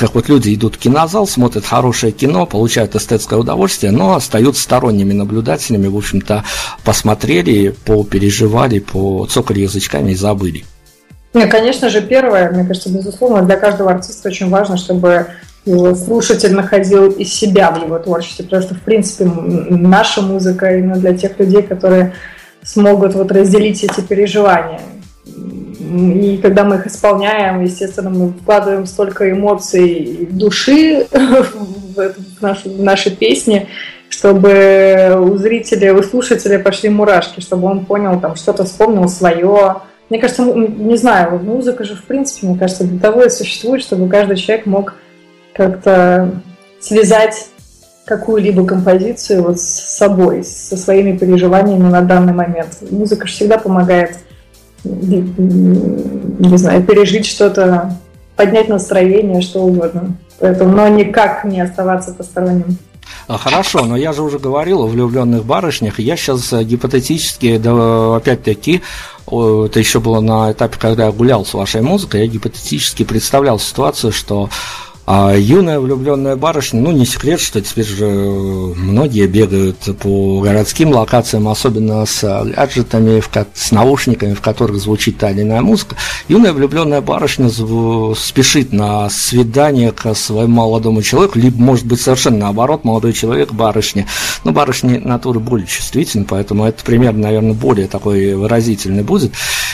как вот люди идут в кинозал, смотрят хорошее кино, получают эстетское удовольствие, но остаются сторонними наблюдателями, в общем-то, посмотрели, попереживали, по цокали язычками и забыли. Не, конечно же, первое, мне кажется, безусловно, для каждого артиста очень важно, чтобы слушатель находил из себя в его творчестве, потому что, в принципе, наша музыка именно для тех людей, которые смогут вот разделить эти переживания. И когда мы их исполняем, естественно, мы вкладываем столько эмоций души в, нашу, в наши песни, чтобы у зрителя, у слушателя пошли мурашки, чтобы он понял, там, что-то вспомнил свое, мне кажется, не знаю, музыка же, в принципе, мне кажется, для того и существует, чтобы каждый человек мог как-то связать какую-либо композицию вот с собой, со своими переживаниями на данный момент. Музыка же всегда помогает, не знаю, пережить что-то, поднять настроение, что угодно. Поэтому, но никак не оставаться посторонним. А, хорошо, но я же уже говорил о влюбленных барышнях, я сейчас э, гипотетически, да, опять-таки, это еще было на этапе, когда я гулял с вашей музыкой, я гипотетически представлял ситуацию, что а юная влюбленная барышня, ну не секрет, что теперь же многие бегают по городским локациям, особенно с гаджетами, с наушниками, в которых звучит та или иная музыка. Юная влюбленная барышня спешит на свидание к своему молодому человеку, либо, может быть, совершенно наоборот, молодой человек, барышня. Но барышни натуры более чувствительны, поэтому это примерно, наверное, более такой выразительный будет.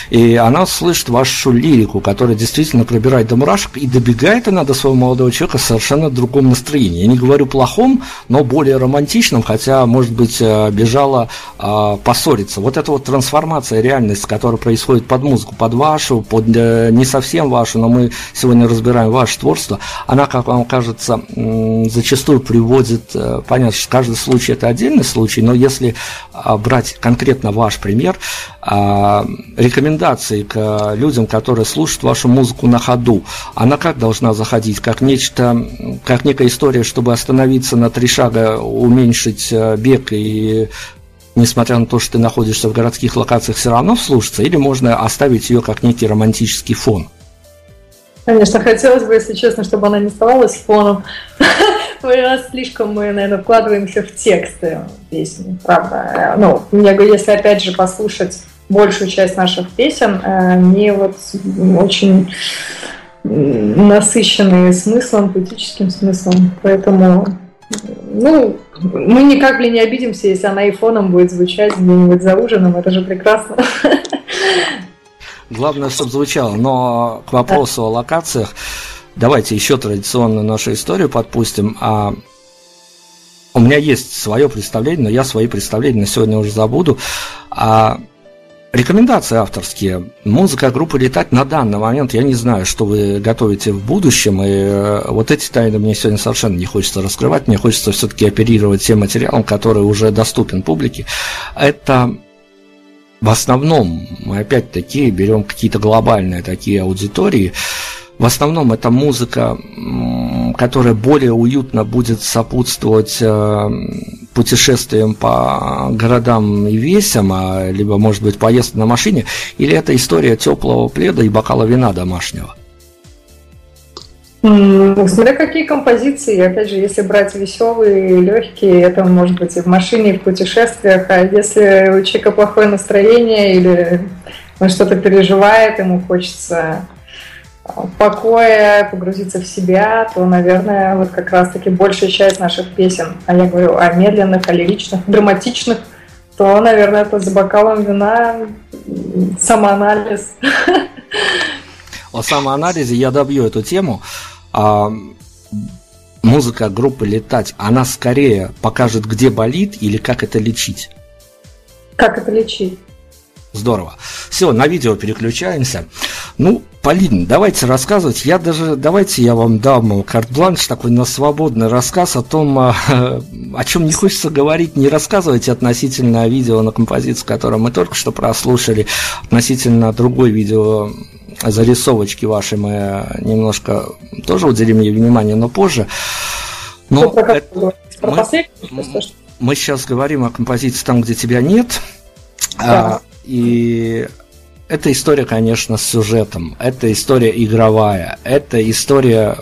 И она слышит вашу лирику, которая действительно пробирает до мурашек, и добегает она до своего молодого молодого человека совершенно другом настроении. Я не говорю плохом, но более романтичном, хотя, может быть, э, бежала а, поссориться. Вот эта вот трансформация реальности, которая происходит под музыку, под вашу, под э, не совсем вашу, но мы сегодня разбираем ваше творчество, она, как вам кажется, зачастую приводит, э, понятно, что каждый случай это отдельный случай, но если а, брать конкретно ваш пример, а, рекомендации к людям, которые слушают вашу музыку на ходу, она как должна заходить, как нечто, как некая история, чтобы остановиться на три шага, уменьшить э, бег и несмотря на то, что ты находишься в городских локациях, все равно вслушаться, или можно оставить ее как некий романтический фон? Конечно, хотелось бы, если честно, чтобы она не оставалась фоном. Слишком мы, наверное, вкладываемся в тексты песни, правда. Ну, я говорю, если опять же послушать большую часть наших песен, э, они вот очень насыщенные смыслом, поэтическим смыслом. Поэтому, ну, мы никак ли не обидимся, если она и фоном будет звучать где-нибудь за ужином, это же прекрасно. Главное, чтобы звучало. Но к вопросу о локациях, давайте еще традиционно нашу историю подпустим. А у меня есть свое представление, но я свои представления сегодня уже забуду. А Рекомендации авторские. Музыка группы «Летать» на данный момент, я не знаю, что вы готовите в будущем, и э, вот эти тайны мне сегодня совершенно не хочется раскрывать, мне хочется все-таки оперировать тем материалом, который уже доступен публике. Это в основном, мы опять-таки берем какие-то глобальные такие аудитории, в основном это музыка, которая более уютно будет сопутствовать э, путешествиям по городам и весям, а, либо, может быть, поездка на машине, или это история теплого пледа и бокала вина домашнего? Смотря какие композиции, опять же, если брать веселые, легкие, это может быть и в машине, и в путешествиях, а если у человека плохое настроение или он что-то переживает, ему хочется покоя, погрузиться в себя, то, наверное, вот как раз-таки большая часть наших песен, а я говорю о медленных, о лиричных, драматичных, то, наверное, это за бокалом вина самоанализ. О самоанализе я добью эту тему. А, музыка группы «Летать», она скорее покажет, где болит или как это лечить? Как это лечить? Здорово. Все, на видео переключаемся. Ну, Полин, давайте рассказывать. Я даже, давайте я вам дам карт-бланш такой на свободный рассказ о том, а, о чем не хочется говорить, не рассказывайте относительно видео на композицию, которую мы только что прослушали, относительно другой видео зарисовочки вашей мы немножко тоже уделим ей внимание, но позже. Но ну, это, мы, мы сейчас говорим о композиции там, где тебя нет. Да. А, и эта история, конечно, с сюжетом, это история игровая, это история,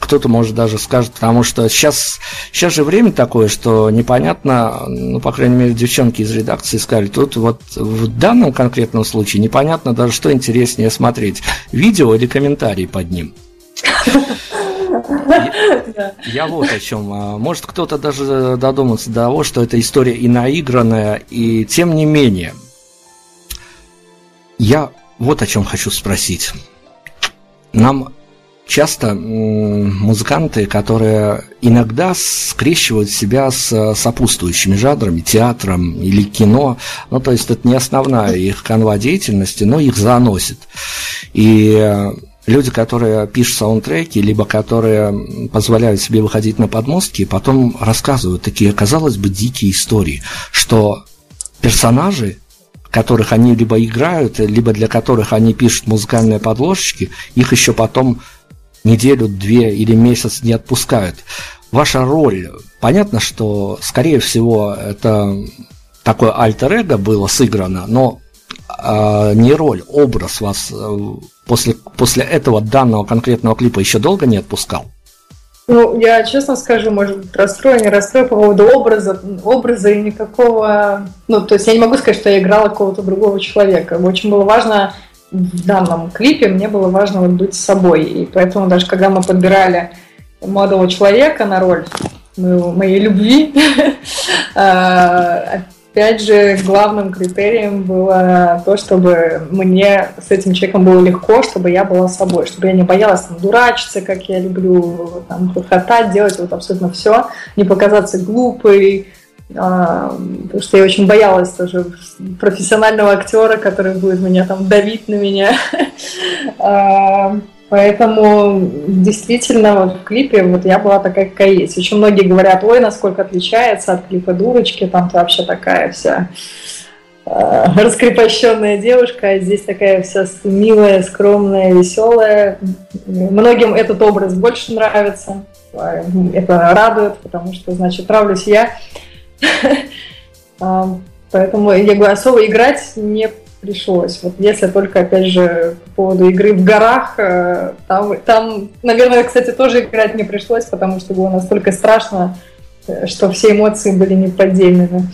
кто-то может даже скажет, потому что сейчас, сейчас же время такое, что непонятно, ну, по крайней мере, девчонки из редакции сказали, тут вот в данном конкретном случае непонятно даже, что интереснее смотреть, видео или комментарии под ним. Я, я вот о чем. А, может, кто-то даже додуматься до того, что эта история и наигранная, и тем не менее – я вот о чем хочу спросить. Нам часто музыканты, которые иногда скрещивают себя с сопутствующими жанрами, театром или кино, ну, то есть это не основная их канва деятельности, но их заносит. И люди, которые пишут саундтреки, либо которые позволяют себе выходить на подмостки, потом рассказывают такие, казалось бы, дикие истории, что персонажи которых они либо играют, либо для которых они пишут музыкальные подложечки, их еще потом неделю, две или месяц не отпускают. Ваша роль, понятно, что, скорее всего, это такое альтер-эго было сыграно, но э, не роль, образ вас э, после, после этого данного конкретного клипа еще долго не отпускал? Ну, я честно скажу, может быть, расстрою, не расстрою по поводу образа, образа и никакого... Ну, то есть я не могу сказать, что я играла какого-то другого человека. Очень было важно в данном клипе, мне было важно вот быть собой. И поэтому даже когда мы подбирали молодого человека на роль моей любви, а, Опять же, главным критерием было то, чтобы мне с этим человеком было легко, чтобы я была собой, чтобы я не боялась там, дурачиться, как я люблю, там, хохотать, делать вот абсолютно все, не показаться глупой, а, потому что я очень боялась тоже профессионального актера, который будет меня там давить на меня. Поэтому действительно вот в клипе вот я была такая, какая есть. Очень многие говорят, ой, насколько отличается от клипа дурочки, там ты вообще такая вся э, раскрепощенная девушка, а здесь такая вся милая, скромная, веселая. Многим этот образ больше нравится. Это радует, потому что, значит, нравлюсь я. А, поэтому я говорю, особо играть не пришлось. Вот если только, опять же, по поводу игры в горах, э, там, там, наверное, кстати, тоже играть не пришлось, потому что было настолько страшно, э, что все эмоции были неподдельными.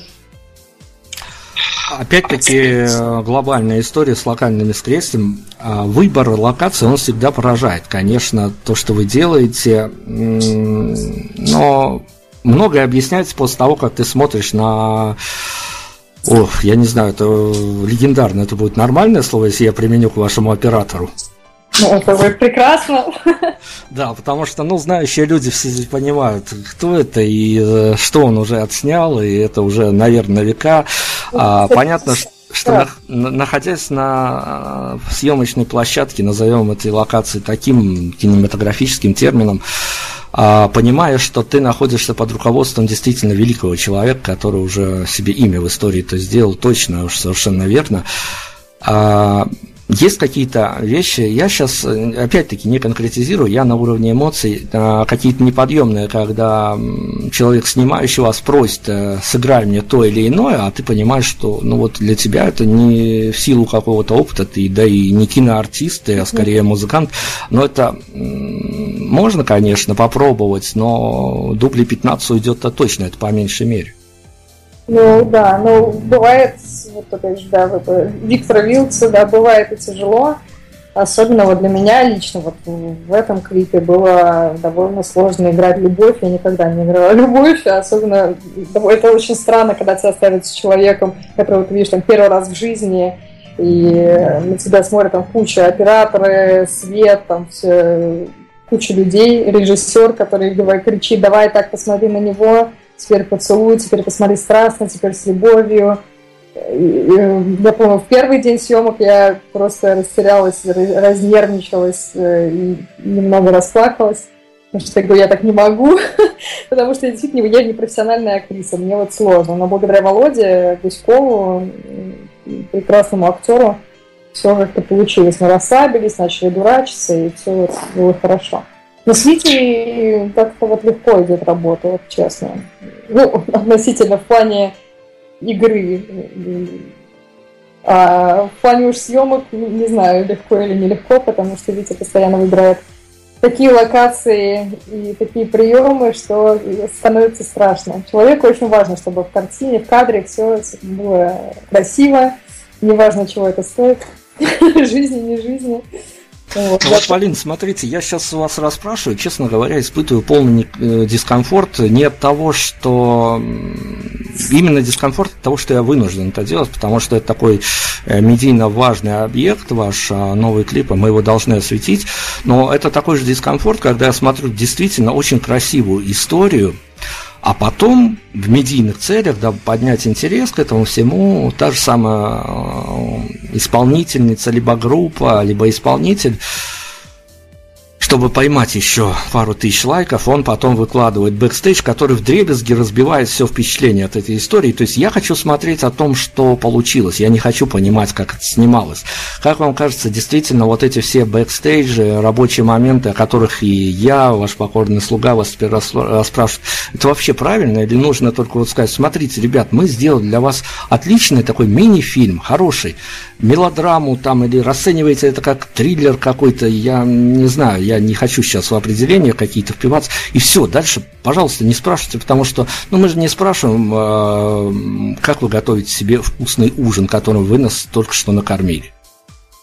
Опять-таки глобальная история с локальными скрестием. А, выбор локации, он всегда поражает. Конечно, то, что вы делаете, но многое объясняется после того, как ты смотришь на Ох, я не знаю, это легендарно, это будет нормальное слово, если я применю к вашему оператору. Ну, это будет прекрасно. Да, потому что, ну, знающие люди все понимают, кто это и э, что он уже отснял, и это уже, наверное, на века. А, понятно, что что на, находясь на э, съемочной площадке, назовем этой локации таким кинематографическим термином, понимая, что ты находишься под руководством действительно великого человека, который уже себе имя в истории то сделал точно, уж совершенно верно, а, есть какие-то вещи, я сейчас, опять-таки, не конкретизирую, я на уровне эмоций, а, какие-то неподъемные, когда человек, снимающий вас, просит, э, сыграй мне то или иное, а ты понимаешь, что, ну вот для тебя это не в силу какого-то опыта, ты, да и не киноартист, ты, а скорее музыкант, но это можно, конечно, попробовать, но дубли 15 уйдет-то точно, это по меньшей мере. Ну да, ну бывает, вот опять же, да, вот, Виктора Вилца, да, бывает и тяжело. Особенно вот для меня лично вот в этом клипе было довольно сложно играть любовь. Я никогда не играла любовь, а особенно это очень странно, когда тебя ставят с человеком, которого ты видишь там первый раз в жизни, и на тебя смотрят там куча операторы, свет, там все, куча людей, режиссер, который говорит, кричит, давай так посмотри на него, теперь поцелуй, теперь посмотри страстно, теперь с любовью. Я помню, в первый день съемок я просто растерялась, разнервничалась э, и немного расплакалась. Потому что я говорю, я так не могу, потому что действительно я не профессиональная актриса, мне вот сложно. Но благодаря Володе Гуськову, прекрасному актеру, все как-то получилось. Мы расслабились, начали дурачиться, и все вот было хорошо. Но с Витей как-то вот легко идет работа, вот честно. Ну, относительно в плане игры. А в плане уж съемок, не знаю, легко или нелегко, потому что Витя постоянно выбирает такие локации и такие приемы, что становится страшно. Человеку очень важно, чтобы в картине, в кадре все было красиво, неважно, чего это стоит, жизни, не жизни. Вот, ну, вот, Полин, смотрите, я сейчас вас расспрашиваю, честно говоря, испытываю полный э, дискомфорт не от того, что именно дискомфорт от того, что я вынужден это делать, потому что это такой э, медийно важный объект, ваш а, новый клип, и мы его должны осветить, но это такой же дискомфорт, когда я смотрю действительно очень красивую историю, а потом в медийных целях, да, поднять интерес к этому всему, та же самая э, исполнительница, либо группа, либо исполнитель чтобы поймать еще пару тысяч лайков, он потом выкладывает бэкстейдж, который в дребезги разбивает все впечатление от этой истории. То есть я хочу смотреть о том, что получилось. Я не хочу понимать, как это снималось. Как вам кажется, действительно, вот эти все бэкстейджи, рабочие моменты, о которых и я, ваш покорный слуга, вас теперь расспрашивают, это вообще правильно или нужно только вот сказать, смотрите, ребят, мы сделали для вас отличный такой мини-фильм, хороший, мелодраму там, или расцениваете это как триллер какой-то, я не знаю, я не хочу сейчас в определения какие-то впиваться. И все, дальше, пожалуйста, не спрашивайте, потому что, ну, мы же не спрашиваем, э, как вы готовите себе вкусный ужин, которым вы нас только что накормили.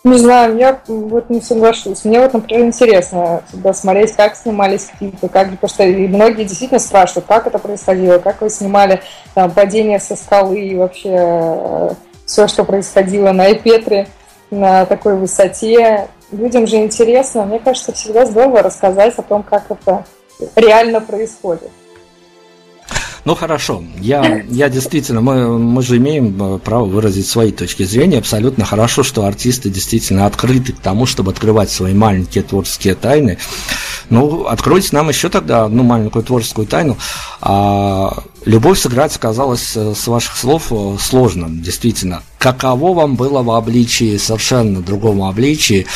Не знаю, я вот не соглашусь. Мне вот, например, интересно всегда смотреть, как снимались клипы, как, потому что многие действительно спрашивают, как это происходило, как вы снимали там, падение со скалы и вообще э, все, что происходило на Эпетре на такой высоте людям же интересно, мне кажется, всегда здорово рассказать о том, как это реально происходит. Ну хорошо, я, я действительно, мы, мы же имеем э, право выразить свои точки зрения. Абсолютно хорошо, что артисты действительно открыты к тому, чтобы открывать свои маленькие творческие тайны. Ну, откройте нам еще тогда одну маленькую творческую тайну. А, любовь сыграть казалось э, с ваших слов э, сложным, действительно. Каково вам было в обличии, совершенно другом обличии,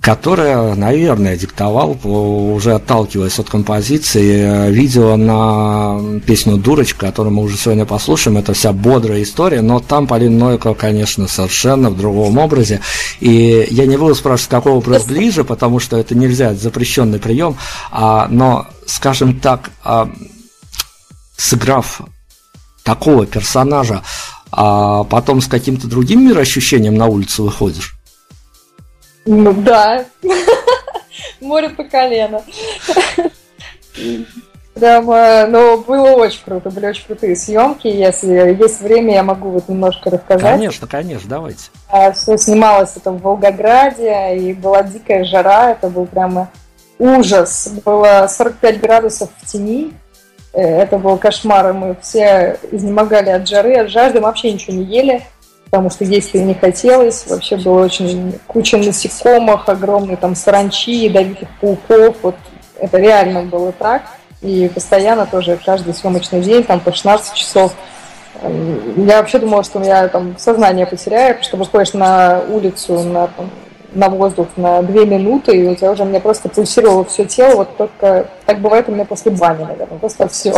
которое, наверное, диктовал, уже отталкиваясь от композиции, э, видео на песню «Дурочка», которую мы уже сегодня послушаем. Это вся бодрая история, но там Полина Нойко, конечно, совершенно в другом образе. И я не буду спрашивать, какого образ ближе, потому что это нельзя, это запрещенный прием. А, но, скажем так, а, сыграв такого персонажа, а потом с каким-то другим мироощущением на улицу выходишь, ну да. Море по колено. Прямо, ну, было очень круто, были очень крутые съемки. Если есть время, я могу вот немножко рассказать. Конечно, конечно, давайте. А, все снималось это в Волгограде, и была дикая жара, это был прямо ужас. Было 45 градусов в тени, э, это был кошмар, и мы все изнемогали от жары, от жажды, мы вообще ничего не ели потому что есть и не хотелось. Вообще было очень куча насекомых, огромные там саранчи, ядовитых пауков. Вот это реально было так. И постоянно тоже каждый съемочный день, там по 16 часов. Я вообще думала, что я там сознание потеряю, потому что выходишь на улицу, на, там, на воздух на две минуты, и у тебя уже мне просто пульсировало все тело, вот только так бывает у меня после бани, наверное, просто все.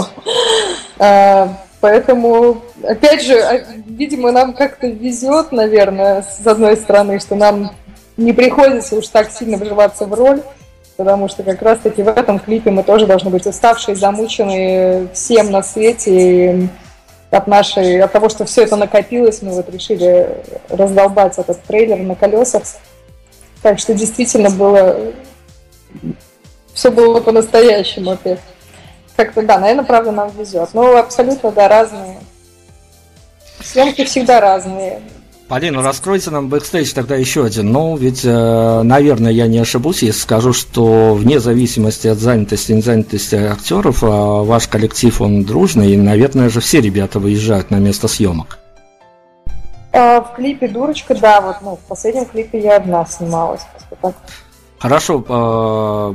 Поэтому, опять же, а, видимо, нам как-то везет, наверное, с одной стороны, что нам не приходится уж так сильно вживаться в роль, потому что как раз-таки в этом клипе мы тоже должны быть уставшие, замученные всем на свете. И от нашей, от того, что все это накопилось, мы вот решили раздолбать этот трейлер на колесах. Так что действительно было... Все было по-настоящему опять. Как-то, да, наверное, правда нам везет. Но абсолютно, да, разные. Съемки всегда разные. Полина, раскройте нам бэкстейдж тогда еще один. Ну, ведь, э, наверное, я не ошибусь, если скажу, что вне зависимости от занятости и незанятости актеров, э, ваш коллектив, он дружный, и, наверное же, все ребята выезжают на место съемок. А, в клипе «Дурочка», да, вот ну, в последнем клипе я одна снималась. Так. Хорошо, э,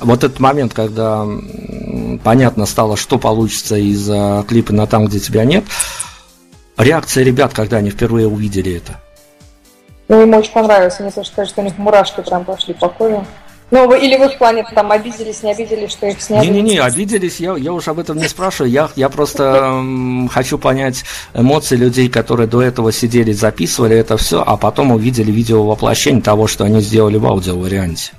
вот этот момент, когда понятно стало, что получится из клипа на «Там, где тебя нет», реакция ребят, когда они впервые увидели это? Ну, им очень понравилось. Тоже скажут, что у них мурашки прям пошли по коже. Ну, или вы в плане там обиделись, не обиделись, что их сняли? Не-не-не, обиделись, я, я уж об этом не спрашиваю. Я, я просто хочу понять эмоции людей, которые до этого сидели, записывали это все, а потом увидели видео воплощение того, что они сделали в аудиоварианте.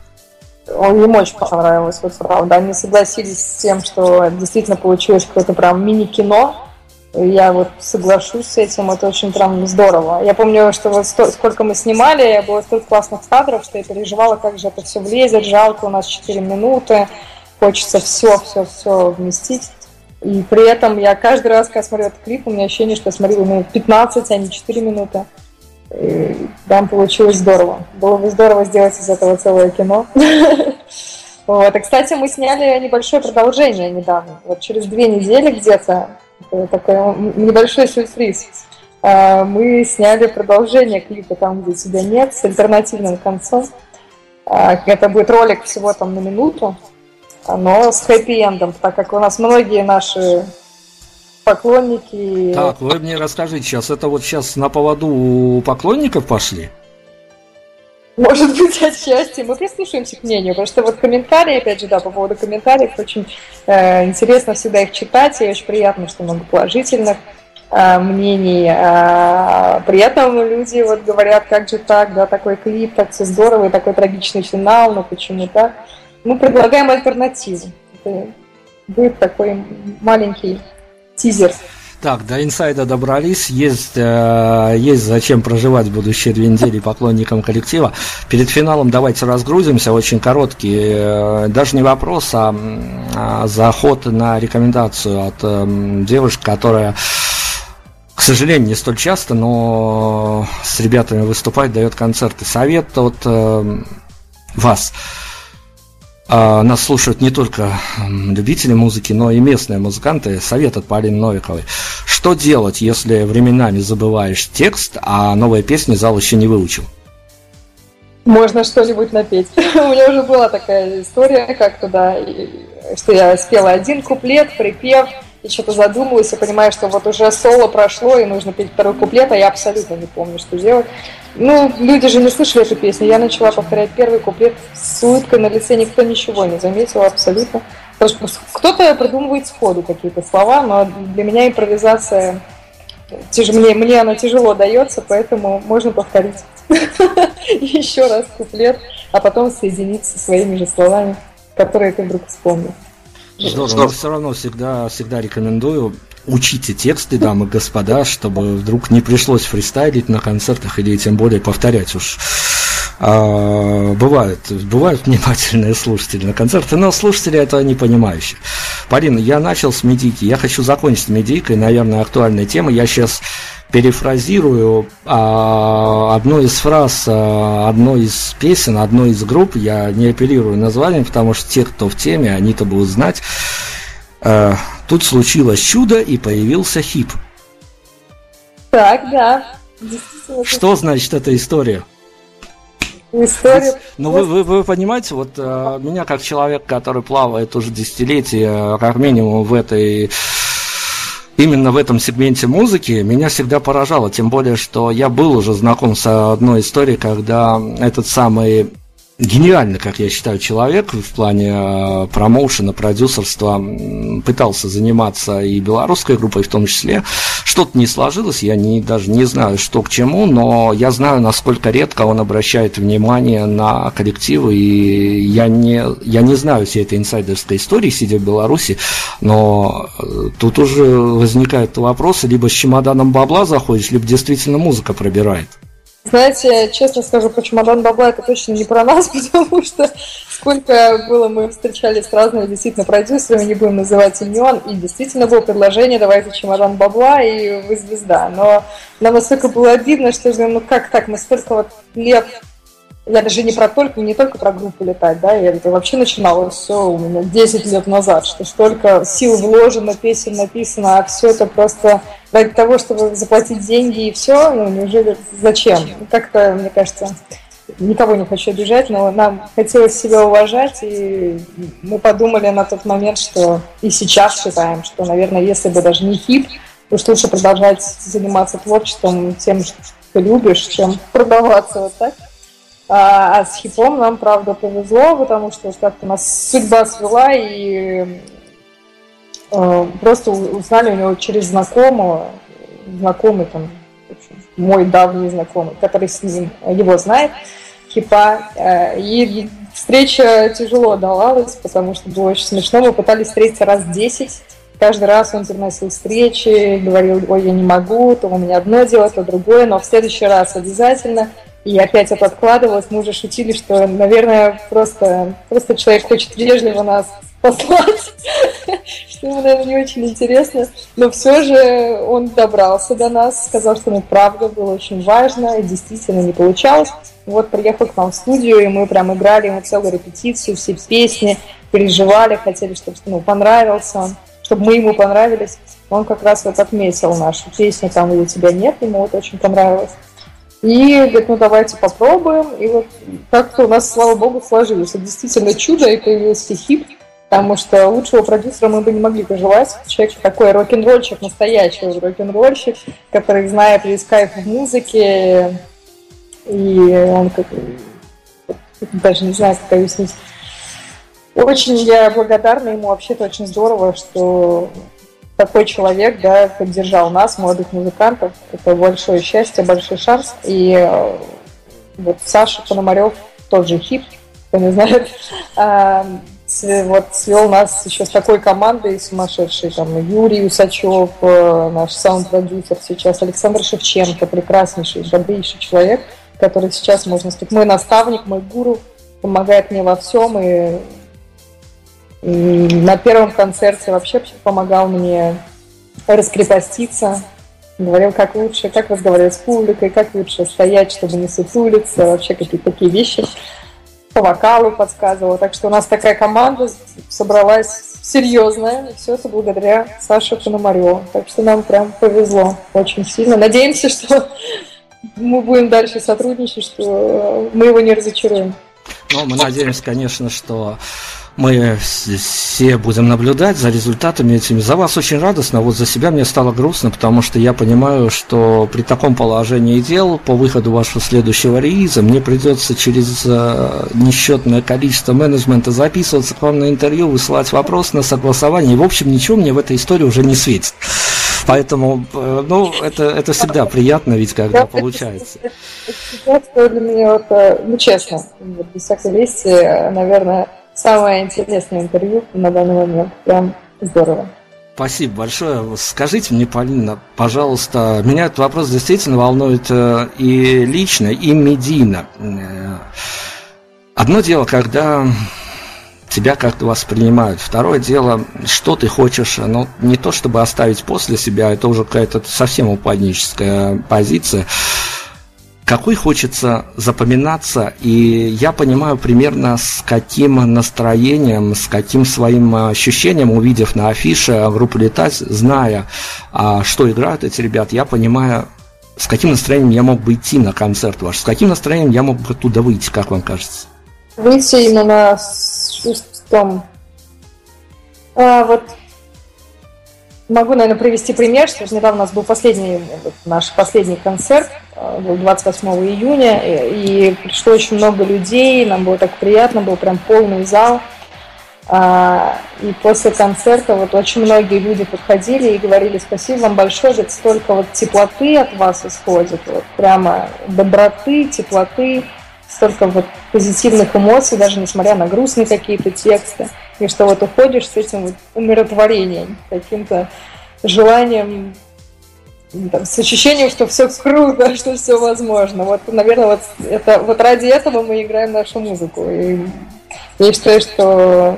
Он им очень понравилось, вот правда. Они согласились с тем, что действительно получилось какое-то прям мини-кино, я вот соглашусь с этим, это очень прям здорово. Я помню, что вот сто, сколько мы снимали, было столько классных кадров, что я переживала, как же это все влезет, жалко, у нас 4 минуты, хочется все, все, все вместить. И при этом я каждый раз, когда смотрю этот клип, у меня ощущение, что я смотрела минут 15, а не 4 минуты. И там получилось здорово. Было бы здорово сделать из этого целое кино. Вот. И, кстати, мы сняли небольшое продолжение недавно. Вот через две недели где-то такой небольшой сюрприз. А, мы сняли продолжение клипа «Там, где тебя нет» с альтернативным концом. А, это будет ролик всего там на минуту, но с хэппи-эндом, так как у нас многие наши поклонники... Так, вы мне расскажите сейчас, это вот сейчас на поводу у поклонников пошли? Может быть, отчасти. Мы прислушаемся к мнению, потому что вот комментарии, опять же, да, по поводу комментариев, очень э, интересно всегда их читать, и очень приятно, что много положительных э, мнений. Э, при этом люди вот говорят, как же так, да, такой клип, так все здорово, и такой трагичный финал, но почему так? Мы предлагаем альтернативу. Это будет такой маленький тизер. Так, до инсайда добрались, есть, э, есть зачем проживать будущие две недели поклонникам коллектива. Перед финалом давайте разгрузимся, очень короткий, э, даже не вопрос, а, а заход на рекомендацию от э, девушки, которая к сожалению, не столь часто, но с ребятами выступать, дает концерты. Совет от э, вас. А, нас слушают не только любители музыки, но и местные музыканты. Совет от Полины Новиковой. Что делать, если временами забываешь текст, а новая песня зал еще не выучил? Можно что-нибудь напеть. У меня уже была такая история как-то, да, что я спела один куплет, припев, и что-то задумалась, и понимаю, что вот уже соло прошло, и нужно петь второй куплет, а я абсолютно не помню, что делать. Ну, люди же не слышали эту песню. Я начала повторять первый куплет с улыбкой на лице, никто ничего не заметил абсолютно. Кто-то придумывает сходу какие-то слова, но для меня импровизация тяж... мне, мне она тяжело дается, поэтому можно повторить еще раз куплет, а потом соединить со своими же словами, которые ты вдруг вспомнил. Здорово, но все равно всегда, всегда рекомендую учите тексты, дамы и господа, чтобы вдруг не пришлось фристайлить на концертах или тем более повторять уж. А, бывают, бывают внимательные слушатели на концерты, но слушатели это не понимающие. Полина, я начал с медики, я хочу закончить с медикой, наверное, актуальная тема. Я сейчас перефразирую а, одну из фраз а, одной из песен, одной из групп. Я не апеллирую названием, потому что те, кто в теме, они-то будут знать. А, тут случилось чудо и появился хип. Так, да. Что значит эта история? История. Ну, вы, вы, вы понимаете, вот э, меня как человек, который плавает уже десятилетия, как минимум в этой именно в этом сегменте музыки меня всегда поражало, тем более, что я был уже знаком с одной историей, когда этот самый гениальный, как я считаю, человек в плане э, промоушена, продюсерства, пытался заниматься и белорусской группой в том числе. Что-то не сложилось, я не, даже не знаю, что к чему, но я знаю, насколько редко он обращает внимание на коллективы, и я не, я не знаю всей этой инсайдерской истории, сидя в Беларуси, но э, тут уже возникают вопросы, либо с чемоданом бабла заходишь, либо действительно музыка пробирает. Знаете, честно скажу, про чемодан бабла это точно не про нас, потому что сколько было, мы встречались с разными действительно продюсерами, не будем называть имен, и действительно было предложение, давайте чемодан бабла, и вы звезда. Но нам настолько было обидно, что ну как так, мы столько вот лет я даже не про только, не только про группу летать, да, я это вообще начиналось все у меня 10 лет назад, что столько сил вложено, песен написано, а все это просто ради того, чтобы заплатить деньги и все, ну, неужели зачем? Как-то, мне кажется, никого не хочу обижать, но нам хотелось себя уважать, и мы подумали на тот момент, что и сейчас считаем, что, наверное, если бы даже не хип, уж лучше продолжать заниматься творчеством, тем, что любишь, чем продаваться вот так. А, а с хипом нам, правда, повезло, потому что как-то нас судьба свела, и э, просто узнали у него через знакомого, знакомый там, мой давний знакомый, который с ним его знает, хипа. Э, и встреча тяжело давалась, потому что было очень смешно. Мы пытались встретиться раз 10. Каждый раз он переносил встречи, говорил, ой, я не могу, то у меня одно дело, то другое, но в следующий раз обязательно – и опять это откладывалось. Мы уже шутили, что, наверное, просто, просто человек хочет вежливо нас послать, что ему, наверное, не очень интересно. Но все же он добрался до нас, сказал, что ну, правда было очень важно, и действительно не получалось. Вот приехал к нам в студию, и мы прям играли ему целую репетицию, все песни, переживали, хотели, чтобы ну, понравился чтобы мы ему понравились. Он как раз вот отметил нашу песню «Там, где тебя нет», ему вот очень понравилось. И говорит, ну давайте попробуем. И вот как-то у нас, слава богу, сложилось. Это действительно чудо, и появился хип, потому что лучшего продюсера мы бы не могли пожелать. Человек такой рок-н-ролльщик, настоящий рок-н-ролльщик, который знает весь кайф в музыке, и он как даже не знаю, как объяснить. Очень я благодарна ему, вообще-то очень здорово, что такой человек, да, поддержал нас, молодых музыкантов. Это большое счастье, большой шанс. И э, вот Саша Пономарев, тот же хип, кто не знает, вот свел нас еще с такой командой сумасшедшей, там, Юрий Усачев, э, наш саунд-продюсер сейчас, Александр Шевченко, прекраснейший, добрейший человек, который сейчас, можно сказать, мой наставник, мой гуру, помогает мне во всем, и на первом концерте вообще помогал мне раскрепоститься, говорил, как лучше, как разговаривать с публикой, как лучше стоять, чтобы не сутулиться, вообще какие-то такие вещи. По вокалу подсказывал. Так что у нас такая команда собралась серьезная, и все это благодаря Саше Пономареву. Так что нам прям повезло очень сильно. Надеемся, что мы будем дальше сотрудничать, что мы его не разочаруем. Ну, мы надеемся, конечно, что мы все будем наблюдать за результатами этими. За вас очень радостно, вот за себя мне стало грустно, потому что я понимаю, что при таком положении дел по выходу вашего следующего релиза мне придется через э, несчетное количество менеджмента записываться к вам на интервью, высылать вопрос на согласование. И, в общем, ничего мне в этой истории уже не светит. Поэтому, э, ну, это, это всегда приятно, ведь когда получается. Это для меня, вот, э, ну, честно, без всякой лести, наверное, самое интересное интервью на данный момент. Прям здорово. Спасибо большое. Скажите мне, Полина, пожалуйста, меня этот вопрос действительно волнует э, и лично, и медийно. Э, одно дело, когда тебя как-то воспринимают. Второе дело, что ты хочешь, ну, не то чтобы оставить после себя, это уже какая-то совсем упадническая позиция какой хочется запоминаться, и я понимаю примерно с каким настроением, с каким своим ощущением, увидев на афише группу «Летать», зная, а, что играют эти ребята, я понимаю, с каким настроением я мог бы идти на концерт ваш, с каким настроением я мог бы оттуда выйти, как вам кажется? Выйти именно с чувством... А, вот Могу, наверное, привести пример, что недавно у нас был последний, наш последний концерт, 28 июня, и, и пришло очень много людей, нам было так приятно, был прям полный зал. А, и после концерта вот очень многие люди подходили и говорили спасибо вам большое, говорит, столько вот теплоты от вас исходит, вот прямо доброты, теплоты, столько вот позитивных эмоций, даже несмотря на грустные какие-то тексты и что вот уходишь с этим вот умиротворением, каким-то желанием там, с ощущением, что все круто, что все возможно. Вот, наверное, вот, это, вот ради этого мы играем нашу музыку. И я считаю, что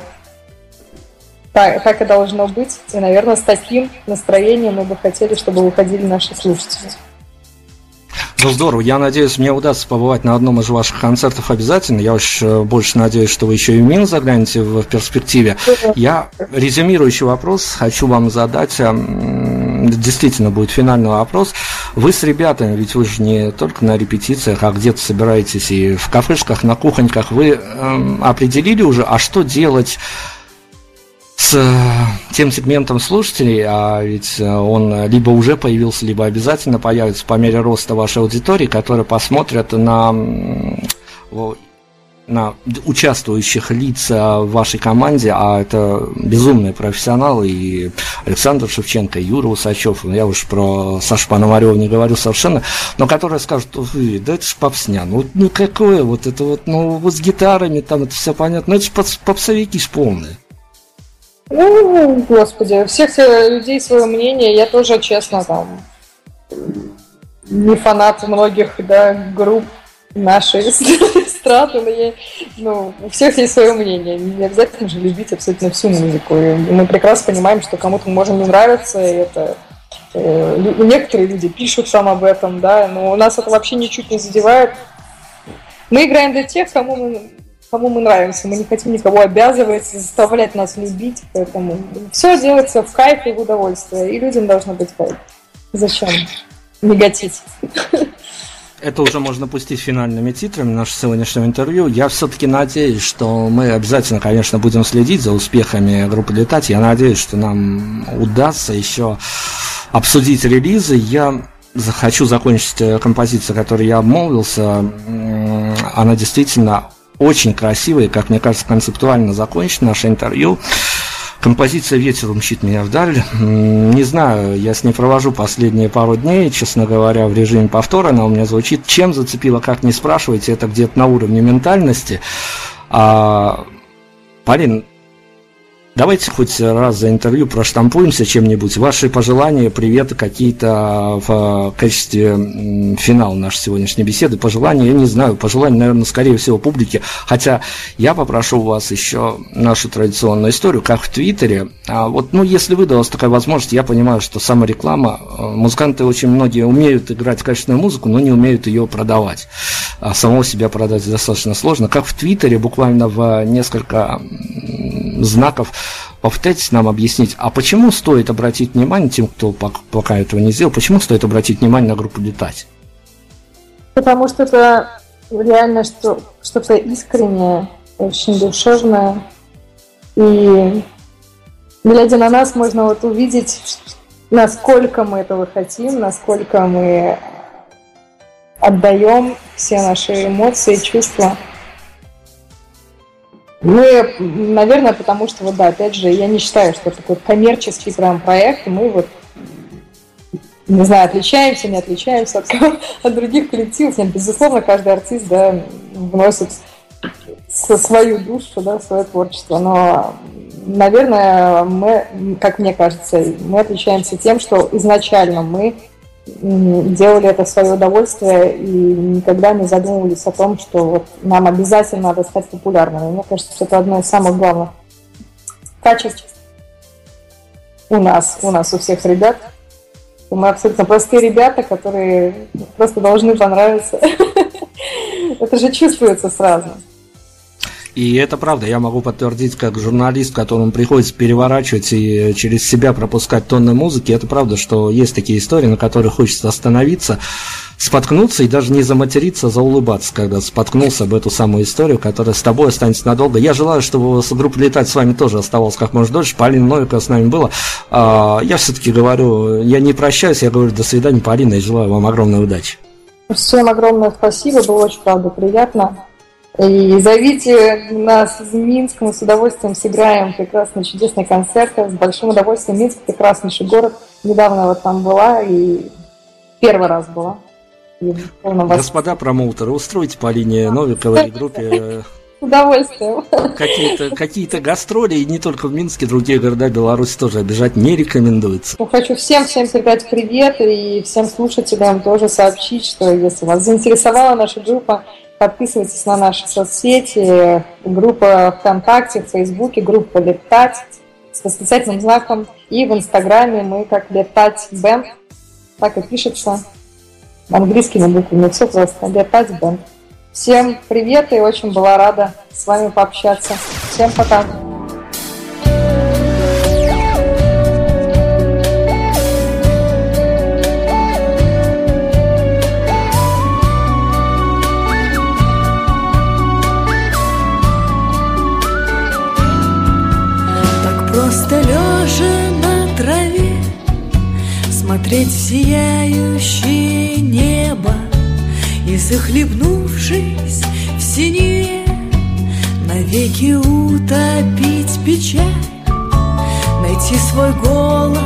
так, так и должно быть. И, наверное, с таким настроением мы бы хотели, чтобы выходили наши слушатели. Ну, здорово. Я надеюсь, мне удастся побывать на одном из ваших концертов обязательно. Я очень э, больше надеюсь, что вы еще и в Мин заглянете в перспективе. Я резюмирующий вопрос хочу вам задать. Действительно будет финальный вопрос. Вы с ребятами, ведь вы же не только на репетициях, а где-то собираетесь и в кафешках, на кухоньках. Вы эм, определили уже, а что делать с э, тем сегментом слушателей, а ведь э, он либо уже появился, либо обязательно появится по мере роста вашей аудитории, которые посмотрят на, на участвующих лиц в вашей команде, а это безумные профессионалы, и Александр Шевченко, и Юра Усачев, я уж про Сашу Пономарева не говорю совершенно, но которые скажут, да это ж попсня, ну, ну какое вот это вот, ну вот с гитарами там это все понятно, ну это ж попсовики ж полные. Ну, господи, у всех людей свое мнение. Я тоже, честно, там не фанат многих да, групп нашей страты, но я, ну, у всех есть свое мнение. Не обязательно же любить абсолютно всю музыку. И мы прекрасно понимаем, что кому-то можем не нравиться, и это э, некоторые люди пишут сам об этом, да, но у нас это вообще ничуть не задевает. Мы играем для тех, кому мы кому мы нравимся. Мы не хотим никого обязывать, заставлять нас любить, поэтому все делается в кайф и в удовольствие, и людям должно быть кайф. Зачем негатить? Это уже можно пустить финальными титрами нашего сегодняшнего интервью. Я все-таки надеюсь, что мы обязательно, конечно, будем следить за успехами группы «Летать». Я надеюсь, что нам удастся еще обсудить релизы. Я хочу закончить э, композицию, которой я обмолвился. Она действительно очень красиво и, как мне кажется, концептуально закончено наше интервью. Композиция «Ветер умчит меня вдаль». Не знаю, я с ней провожу последние пару дней, честно говоря, в режиме повтора она у меня звучит. Чем зацепила, как не спрашивайте, это где-то на уровне ментальности. А, Полин, Давайте хоть раз за интервью проштампуемся чем-нибудь. Ваши пожелания, приветы какие-то в качестве финала нашей сегодняшней беседы. Пожелания, я не знаю, пожелания, наверное, скорее всего, публике. Хотя я попрошу у вас еще нашу традиционную историю, как в Твиттере. А вот, ну, если выдалась такая возможность, я понимаю, что самореклама, э, музыканты очень многие умеют играть качественную музыку, но не умеют ее продавать. А самого себя продать достаточно сложно. Как в Твиттере, буквально в несколько знаков попытайтесь нам объяснить, а почему стоит обратить внимание тем, кто пока этого не сделал, почему стоит обратить внимание на группу «Летать»? Потому что это реально что, что-то искреннее, очень душевное. И глядя на нас, можно вот увидеть, насколько мы этого хотим, насколько мы отдаем все наши эмоции, чувства. Мы, наверное, потому что, вот да, опять же, я не считаю, что такой коммерческий прям проект, мы вот не знаю, отличаемся, не отличаемся от, от других коллективов. Нет, безусловно, каждый артист да, вносит свою душу, да, свое творчество. Но, наверное, мы, как мне кажется, мы отличаемся тем, что изначально мы делали это в свое удовольствие и никогда не задумывались о том, что вот нам обязательно надо стать популярными. Мне кажется, это одно из самых главных качеств у нас, у нас, у всех ребят. Мы абсолютно простые ребята, которые просто должны понравиться. Это же чувствуется сразу. И это правда, я могу подтвердить, как журналист, которому приходится переворачивать и через себя пропускать тонны музыки, это правда, что есть такие истории, на которых хочется остановиться, споткнуться и даже не заматериться, а заулыбаться, когда споткнулся об эту самую историю, которая с тобой останется надолго. Я желаю, чтобы группа «Летать» с вами тоже оставалась как можно дольше. Полина Новикова с нами была. А, я все-таки говорю, я не прощаюсь, я говорю до свидания, Полина, и желаю вам огромной удачи. Всем огромное спасибо, было очень, правда, приятно. И зовите нас в Минск, мы с удовольствием сыграем прекрасные, чудесные концерты. С большим удовольствием Минск, прекраснейший город. Недавно вот там была и первый раз была. Господа промоутеры, устройте по линии Новиковой группе С удовольствием. Какие-то какие гастроли, и не только в Минске, другие города Беларуси тоже обижать не рекомендуется. Ну, хочу всем-всем передать привет и всем слушателям тоже сообщить, что если вас заинтересовала наша группа, подписывайтесь на наши соцсети, группа ВКонтакте, в Фейсбуке, группа «Летать» с восклицательным знаком, и в Инстаграме мы как «Летать Бенд», так и пишется, английскими буквами, все просто, «Летать Бенд». Всем привет и очень была рада с вами пообщаться. Всем пока. Смотреть сияющее небо и захлебнувшись в синеве Навеки утопить печаль Найти свой голос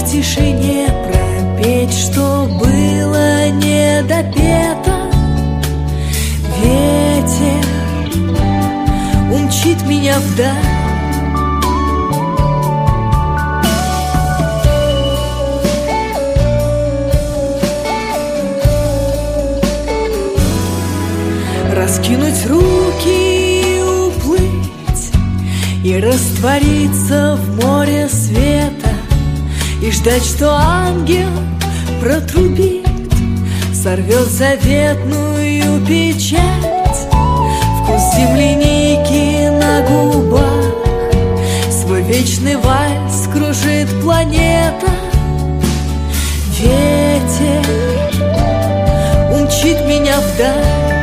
в тишине Пропеть, что было недопето Ветер умчит меня вдаль Раскинуть руки и уплыть И раствориться в море света И ждать, что ангел протрубит Сорвет заветную печать. Вкус земляники на губах Свой вечный вальс кружит планета. Ветер умчит меня вдаль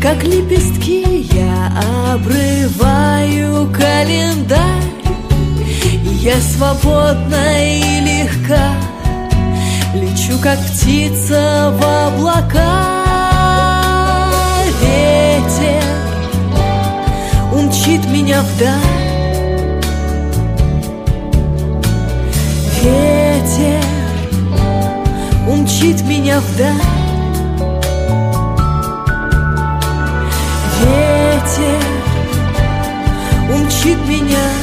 как лепестки Я обрываю календарь. Я свободна и легка Лечу, как птица в облака. Ветер умчит меня вдаль. Ветер умчит меня вдаль умчит меня.